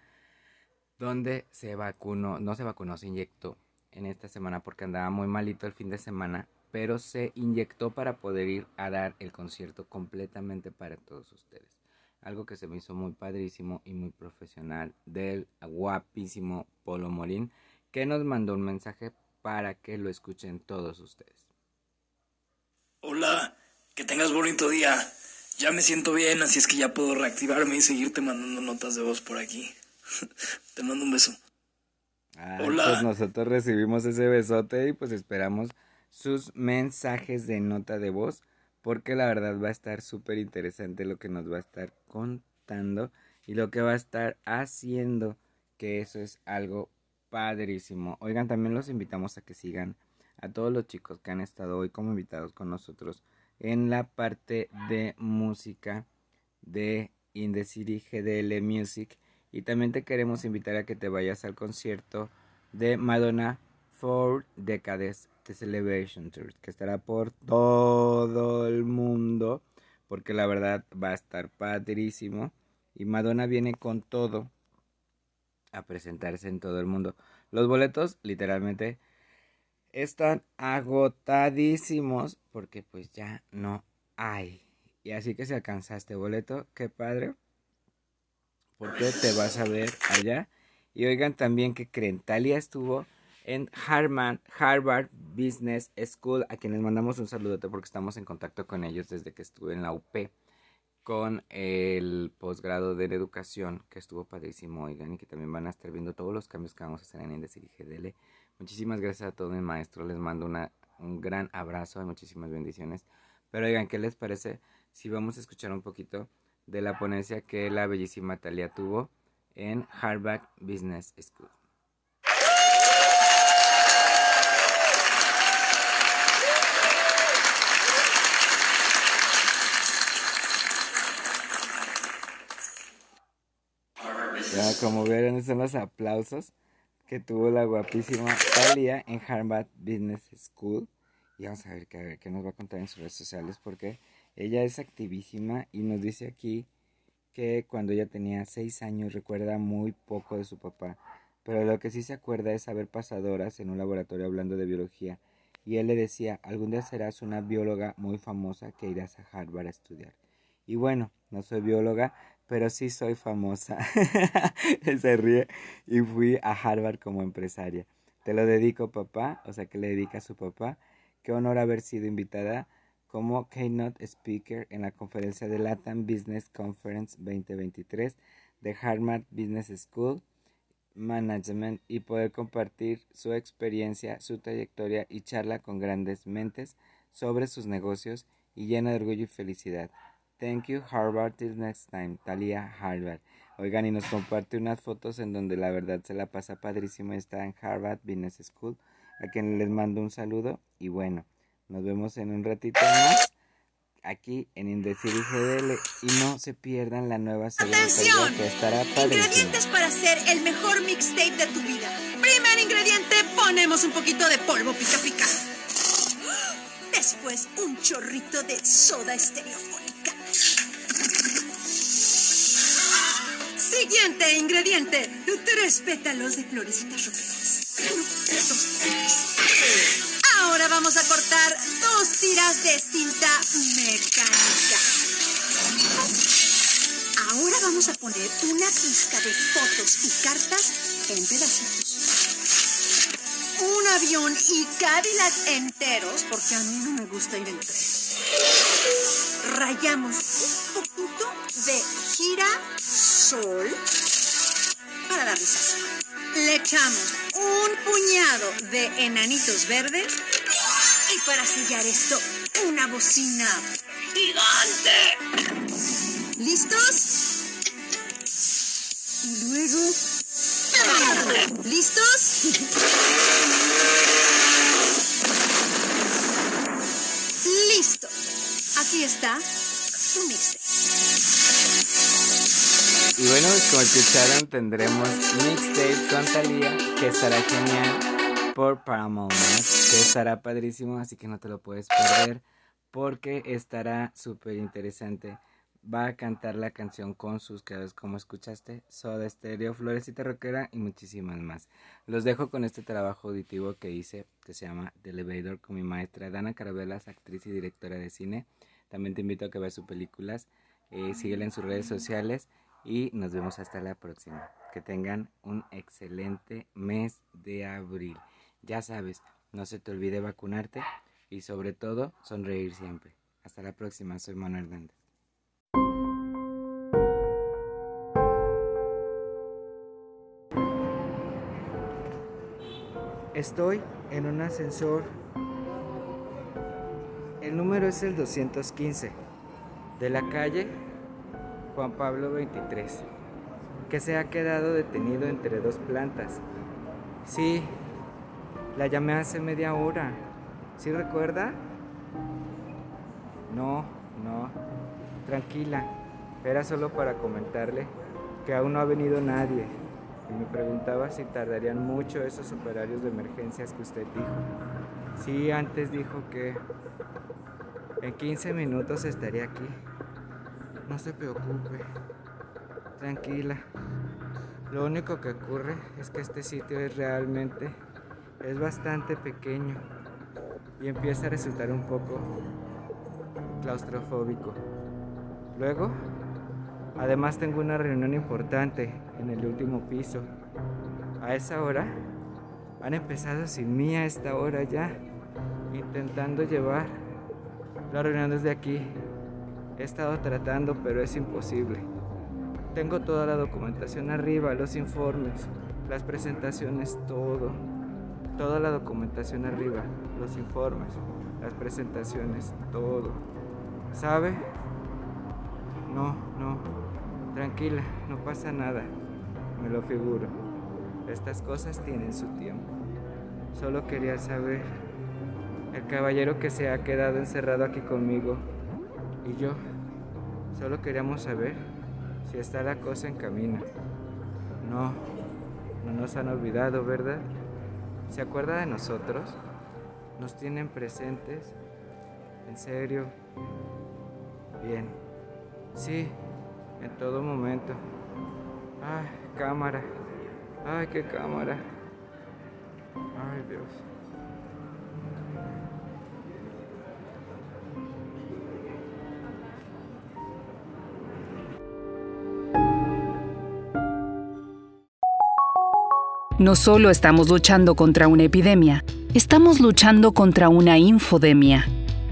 donde se vacunó, no se vacunó, se inyectó en esta semana porque andaba muy malito el fin de semana, pero se inyectó para poder ir a dar el concierto completamente para todos ustedes. Algo que se me hizo muy padrísimo y muy profesional del guapísimo Polo Morín, que nos mandó un mensaje para que lo escuchen todos ustedes. Hola, que tengas bonito día. Ya me siento bien, así es que ya puedo reactivarme y seguirte mandando notas de voz por aquí. Te mando un beso. Hola. Pues nosotros recibimos ese besote y pues esperamos sus mensajes de nota de voz porque la verdad va a estar súper interesante lo que nos va a estar contando y lo que va a estar haciendo, que eso es algo padrísimo. Oigan, también los invitamos a que sigan a todos los chicos que han estado hoy como invitados con nosotros en la parte de música de In the City GDL Music. Y también te queremos invitar a que te vayas al concierto de Madonna Four Decades The Celebration Tour, que estará por todo el mundo, porque la verdad va a estar padrísimo. Y Madonna viene con todo a presentarse en todo el mundo. Los boletos, literalmente, están agotadísimos porque pues ya no hay. Y así que si alcanzaste boleto, qué padre. Porque te vas a ver allá. Y oigan también que Crentalia estuvo en Harvard, Harvard Business School, a quienes mandamos un saludote porque estamos en contacto con ellos desde que estuve en la UP con el posgrado de educación que estuvo padrísimo, oigan, y que también van a estar viendo todos los cambios que vamos a hacer en Indesil y GDL. Muchísimas gracias a todos mis maestros, les mando una, un gran abrazo y muchísimas bendiciones. Pero oigan, ¿qué les parece si vamos a escuchar un poquito de la ponencia que la bellísima Talia tuvo en Harvard Business School? Como vieron, son los aplausos que tuvo la guapísima Talia en Harvard Business School. Y vamos a ver qué, qué nos va a contar en sus redes sociales porque ella es activísima y nos dice aquí que cuando ella tenía seis años recuerda muy poco de su papá, pero lo que sí se acuerda es haber pasado horas en un laboratorio hablando de biología y él le decía, algún día serás una bióloga muy famosa que irás a Harvard a estudiar. Y bueno, no soy bióloga, pero sí soy famosa. Se ríe y fui a Harvard como empresaria. Te lo dedico, papá, o sea que le dedica a su papá. Qué honor haber sido invitada como keynote speaker en la conferencia de Latin Business Conference 2023 de Harvard Business School Management y poder compartir su experiencia, su trayectoria y charla con grandes mentes sobre sus negocios y llena de orgullo y felicidad. Thank you, Harvard. Till next time. Talia Harvard. Oigan, y nos comparte unas fotos en donde la verdad se la pasa padrísimo. Está en Harvard Business School. A quien les mando un saludo. Y bueno, nos vemos en un ratito más. Aquí en Indecir GDL. Y no se pierdan la nueva serie ¡Atención! que estará padrísima. Ingredientes para hacer el mejor mixtape de tu vida. Primer ingrediente, ponemos un poquito de polvo pica pica. Después, un chorrito de soda estereofónica. Siguiente ingrediente, tres pétalos de florecitas roqueras. Tiras de cinta mecánica. Ahora vamos a poner una pizca de fotos y cartas en pedacitos. un avión y Cadillac enteros, porque a mí no me gusta ir en tren. Rayamos un poquito de girasol para darle sazón. Le echamos un puñado de enanitos verdes para sellar esto, una bocina gigante. ¿Listos? Y luego... ¿Listos? Listo. Aquí está tu mixtape. Y bueno, pues, como escucharon, tendremos mixtape con Thalía, que estará genial por Paramount, que estará padrísimo, así que no te lo puedes perder, porque estará súper interesante. Va a cantar la canción con sus creadores, como escuchaste, Soda Stereo, Florecita Rockera y muchísimas más. Los dejo con este trabajo auditivo que hice, que se llama The Elevator, con mi maestra Dana Carabelas, actriz y directora de cine. También te invito a que veas sus películas, eh, síguela en sus redes sociales y nos vemos hasta la próxima. Que tengan un excelente mes de abril. Ya sabes, no se te olvide vacunarte y sobre todo sonreír siempre. Hasta la próxima, soy Manuel Hernández. Estoy en un ascensor. El número es el 215 de la calle Juan Pablo 23, que se ha quedado detenido entre dos plantas. Sí, la llamé hace media hora. ¿Sí recuerda? No, no. Tranquila. Era solo para comentarle que aún no ha venido nadie. Y me preguntaba si tardarían mucho esos operarios de emergencias que usted dijo. Sí, antes dijo que en 15 minutos estaría aquí. No se preocupe. Tranquila. Lo único que ocurre es que este sitio es realmente es bastante pequeño y empieza a resultar un poco claustrofóbico. Luego, además tengo una reunión importante en el último piso. A esa hora, han empezado sin mí a esta hora ya, intentando llevar la reunión desde aquí. He estado tratando, pero es imposible. Tengo toda la documentación arriba, los informes, las presentaciones, todo. Toda la documentación arriba, los informes, las presentaciones, todo. ¿Sabe? No, no. Tranquila, no pasa nada. Me lo figuro. Estas cosas tienen su tiempo. Solo quería saber. El caballero que se ha quedado encerrado aquí conmigo y yo solo queríamos saber si está la cosa en camino. No, no nos han olvidado, ¿verdad? ¿Se acuerda de nosotros? ¿Nos tienen presentes? ¿En serio? Bien. Sí, en todo momento. Ay, cámara. Ay, qué cámara. Ay, Dios. No solo estamos luchando contra una epidemia, estamos luchando contra una infodemia.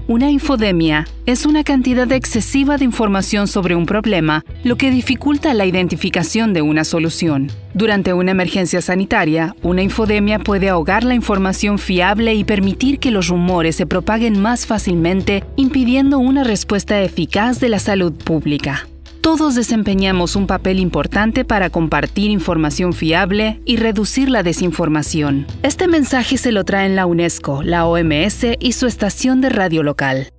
Una infodemia es una cantidad excesiva de información sobre un problema, lo que dificulta la identificación de una solución. Durante una emergencia sanitaria, una infodemia puede ahogar la información fiable y permitir que los rumores se propaguen más fácilmente, impidiendo una respuesta eficaz de la salud pública. Todos desempeñamos un papel importante para compartir información fiable y reducir la desinformación. Este mensaje se lo traen la UNESCO, la OMS y su estación de radio local.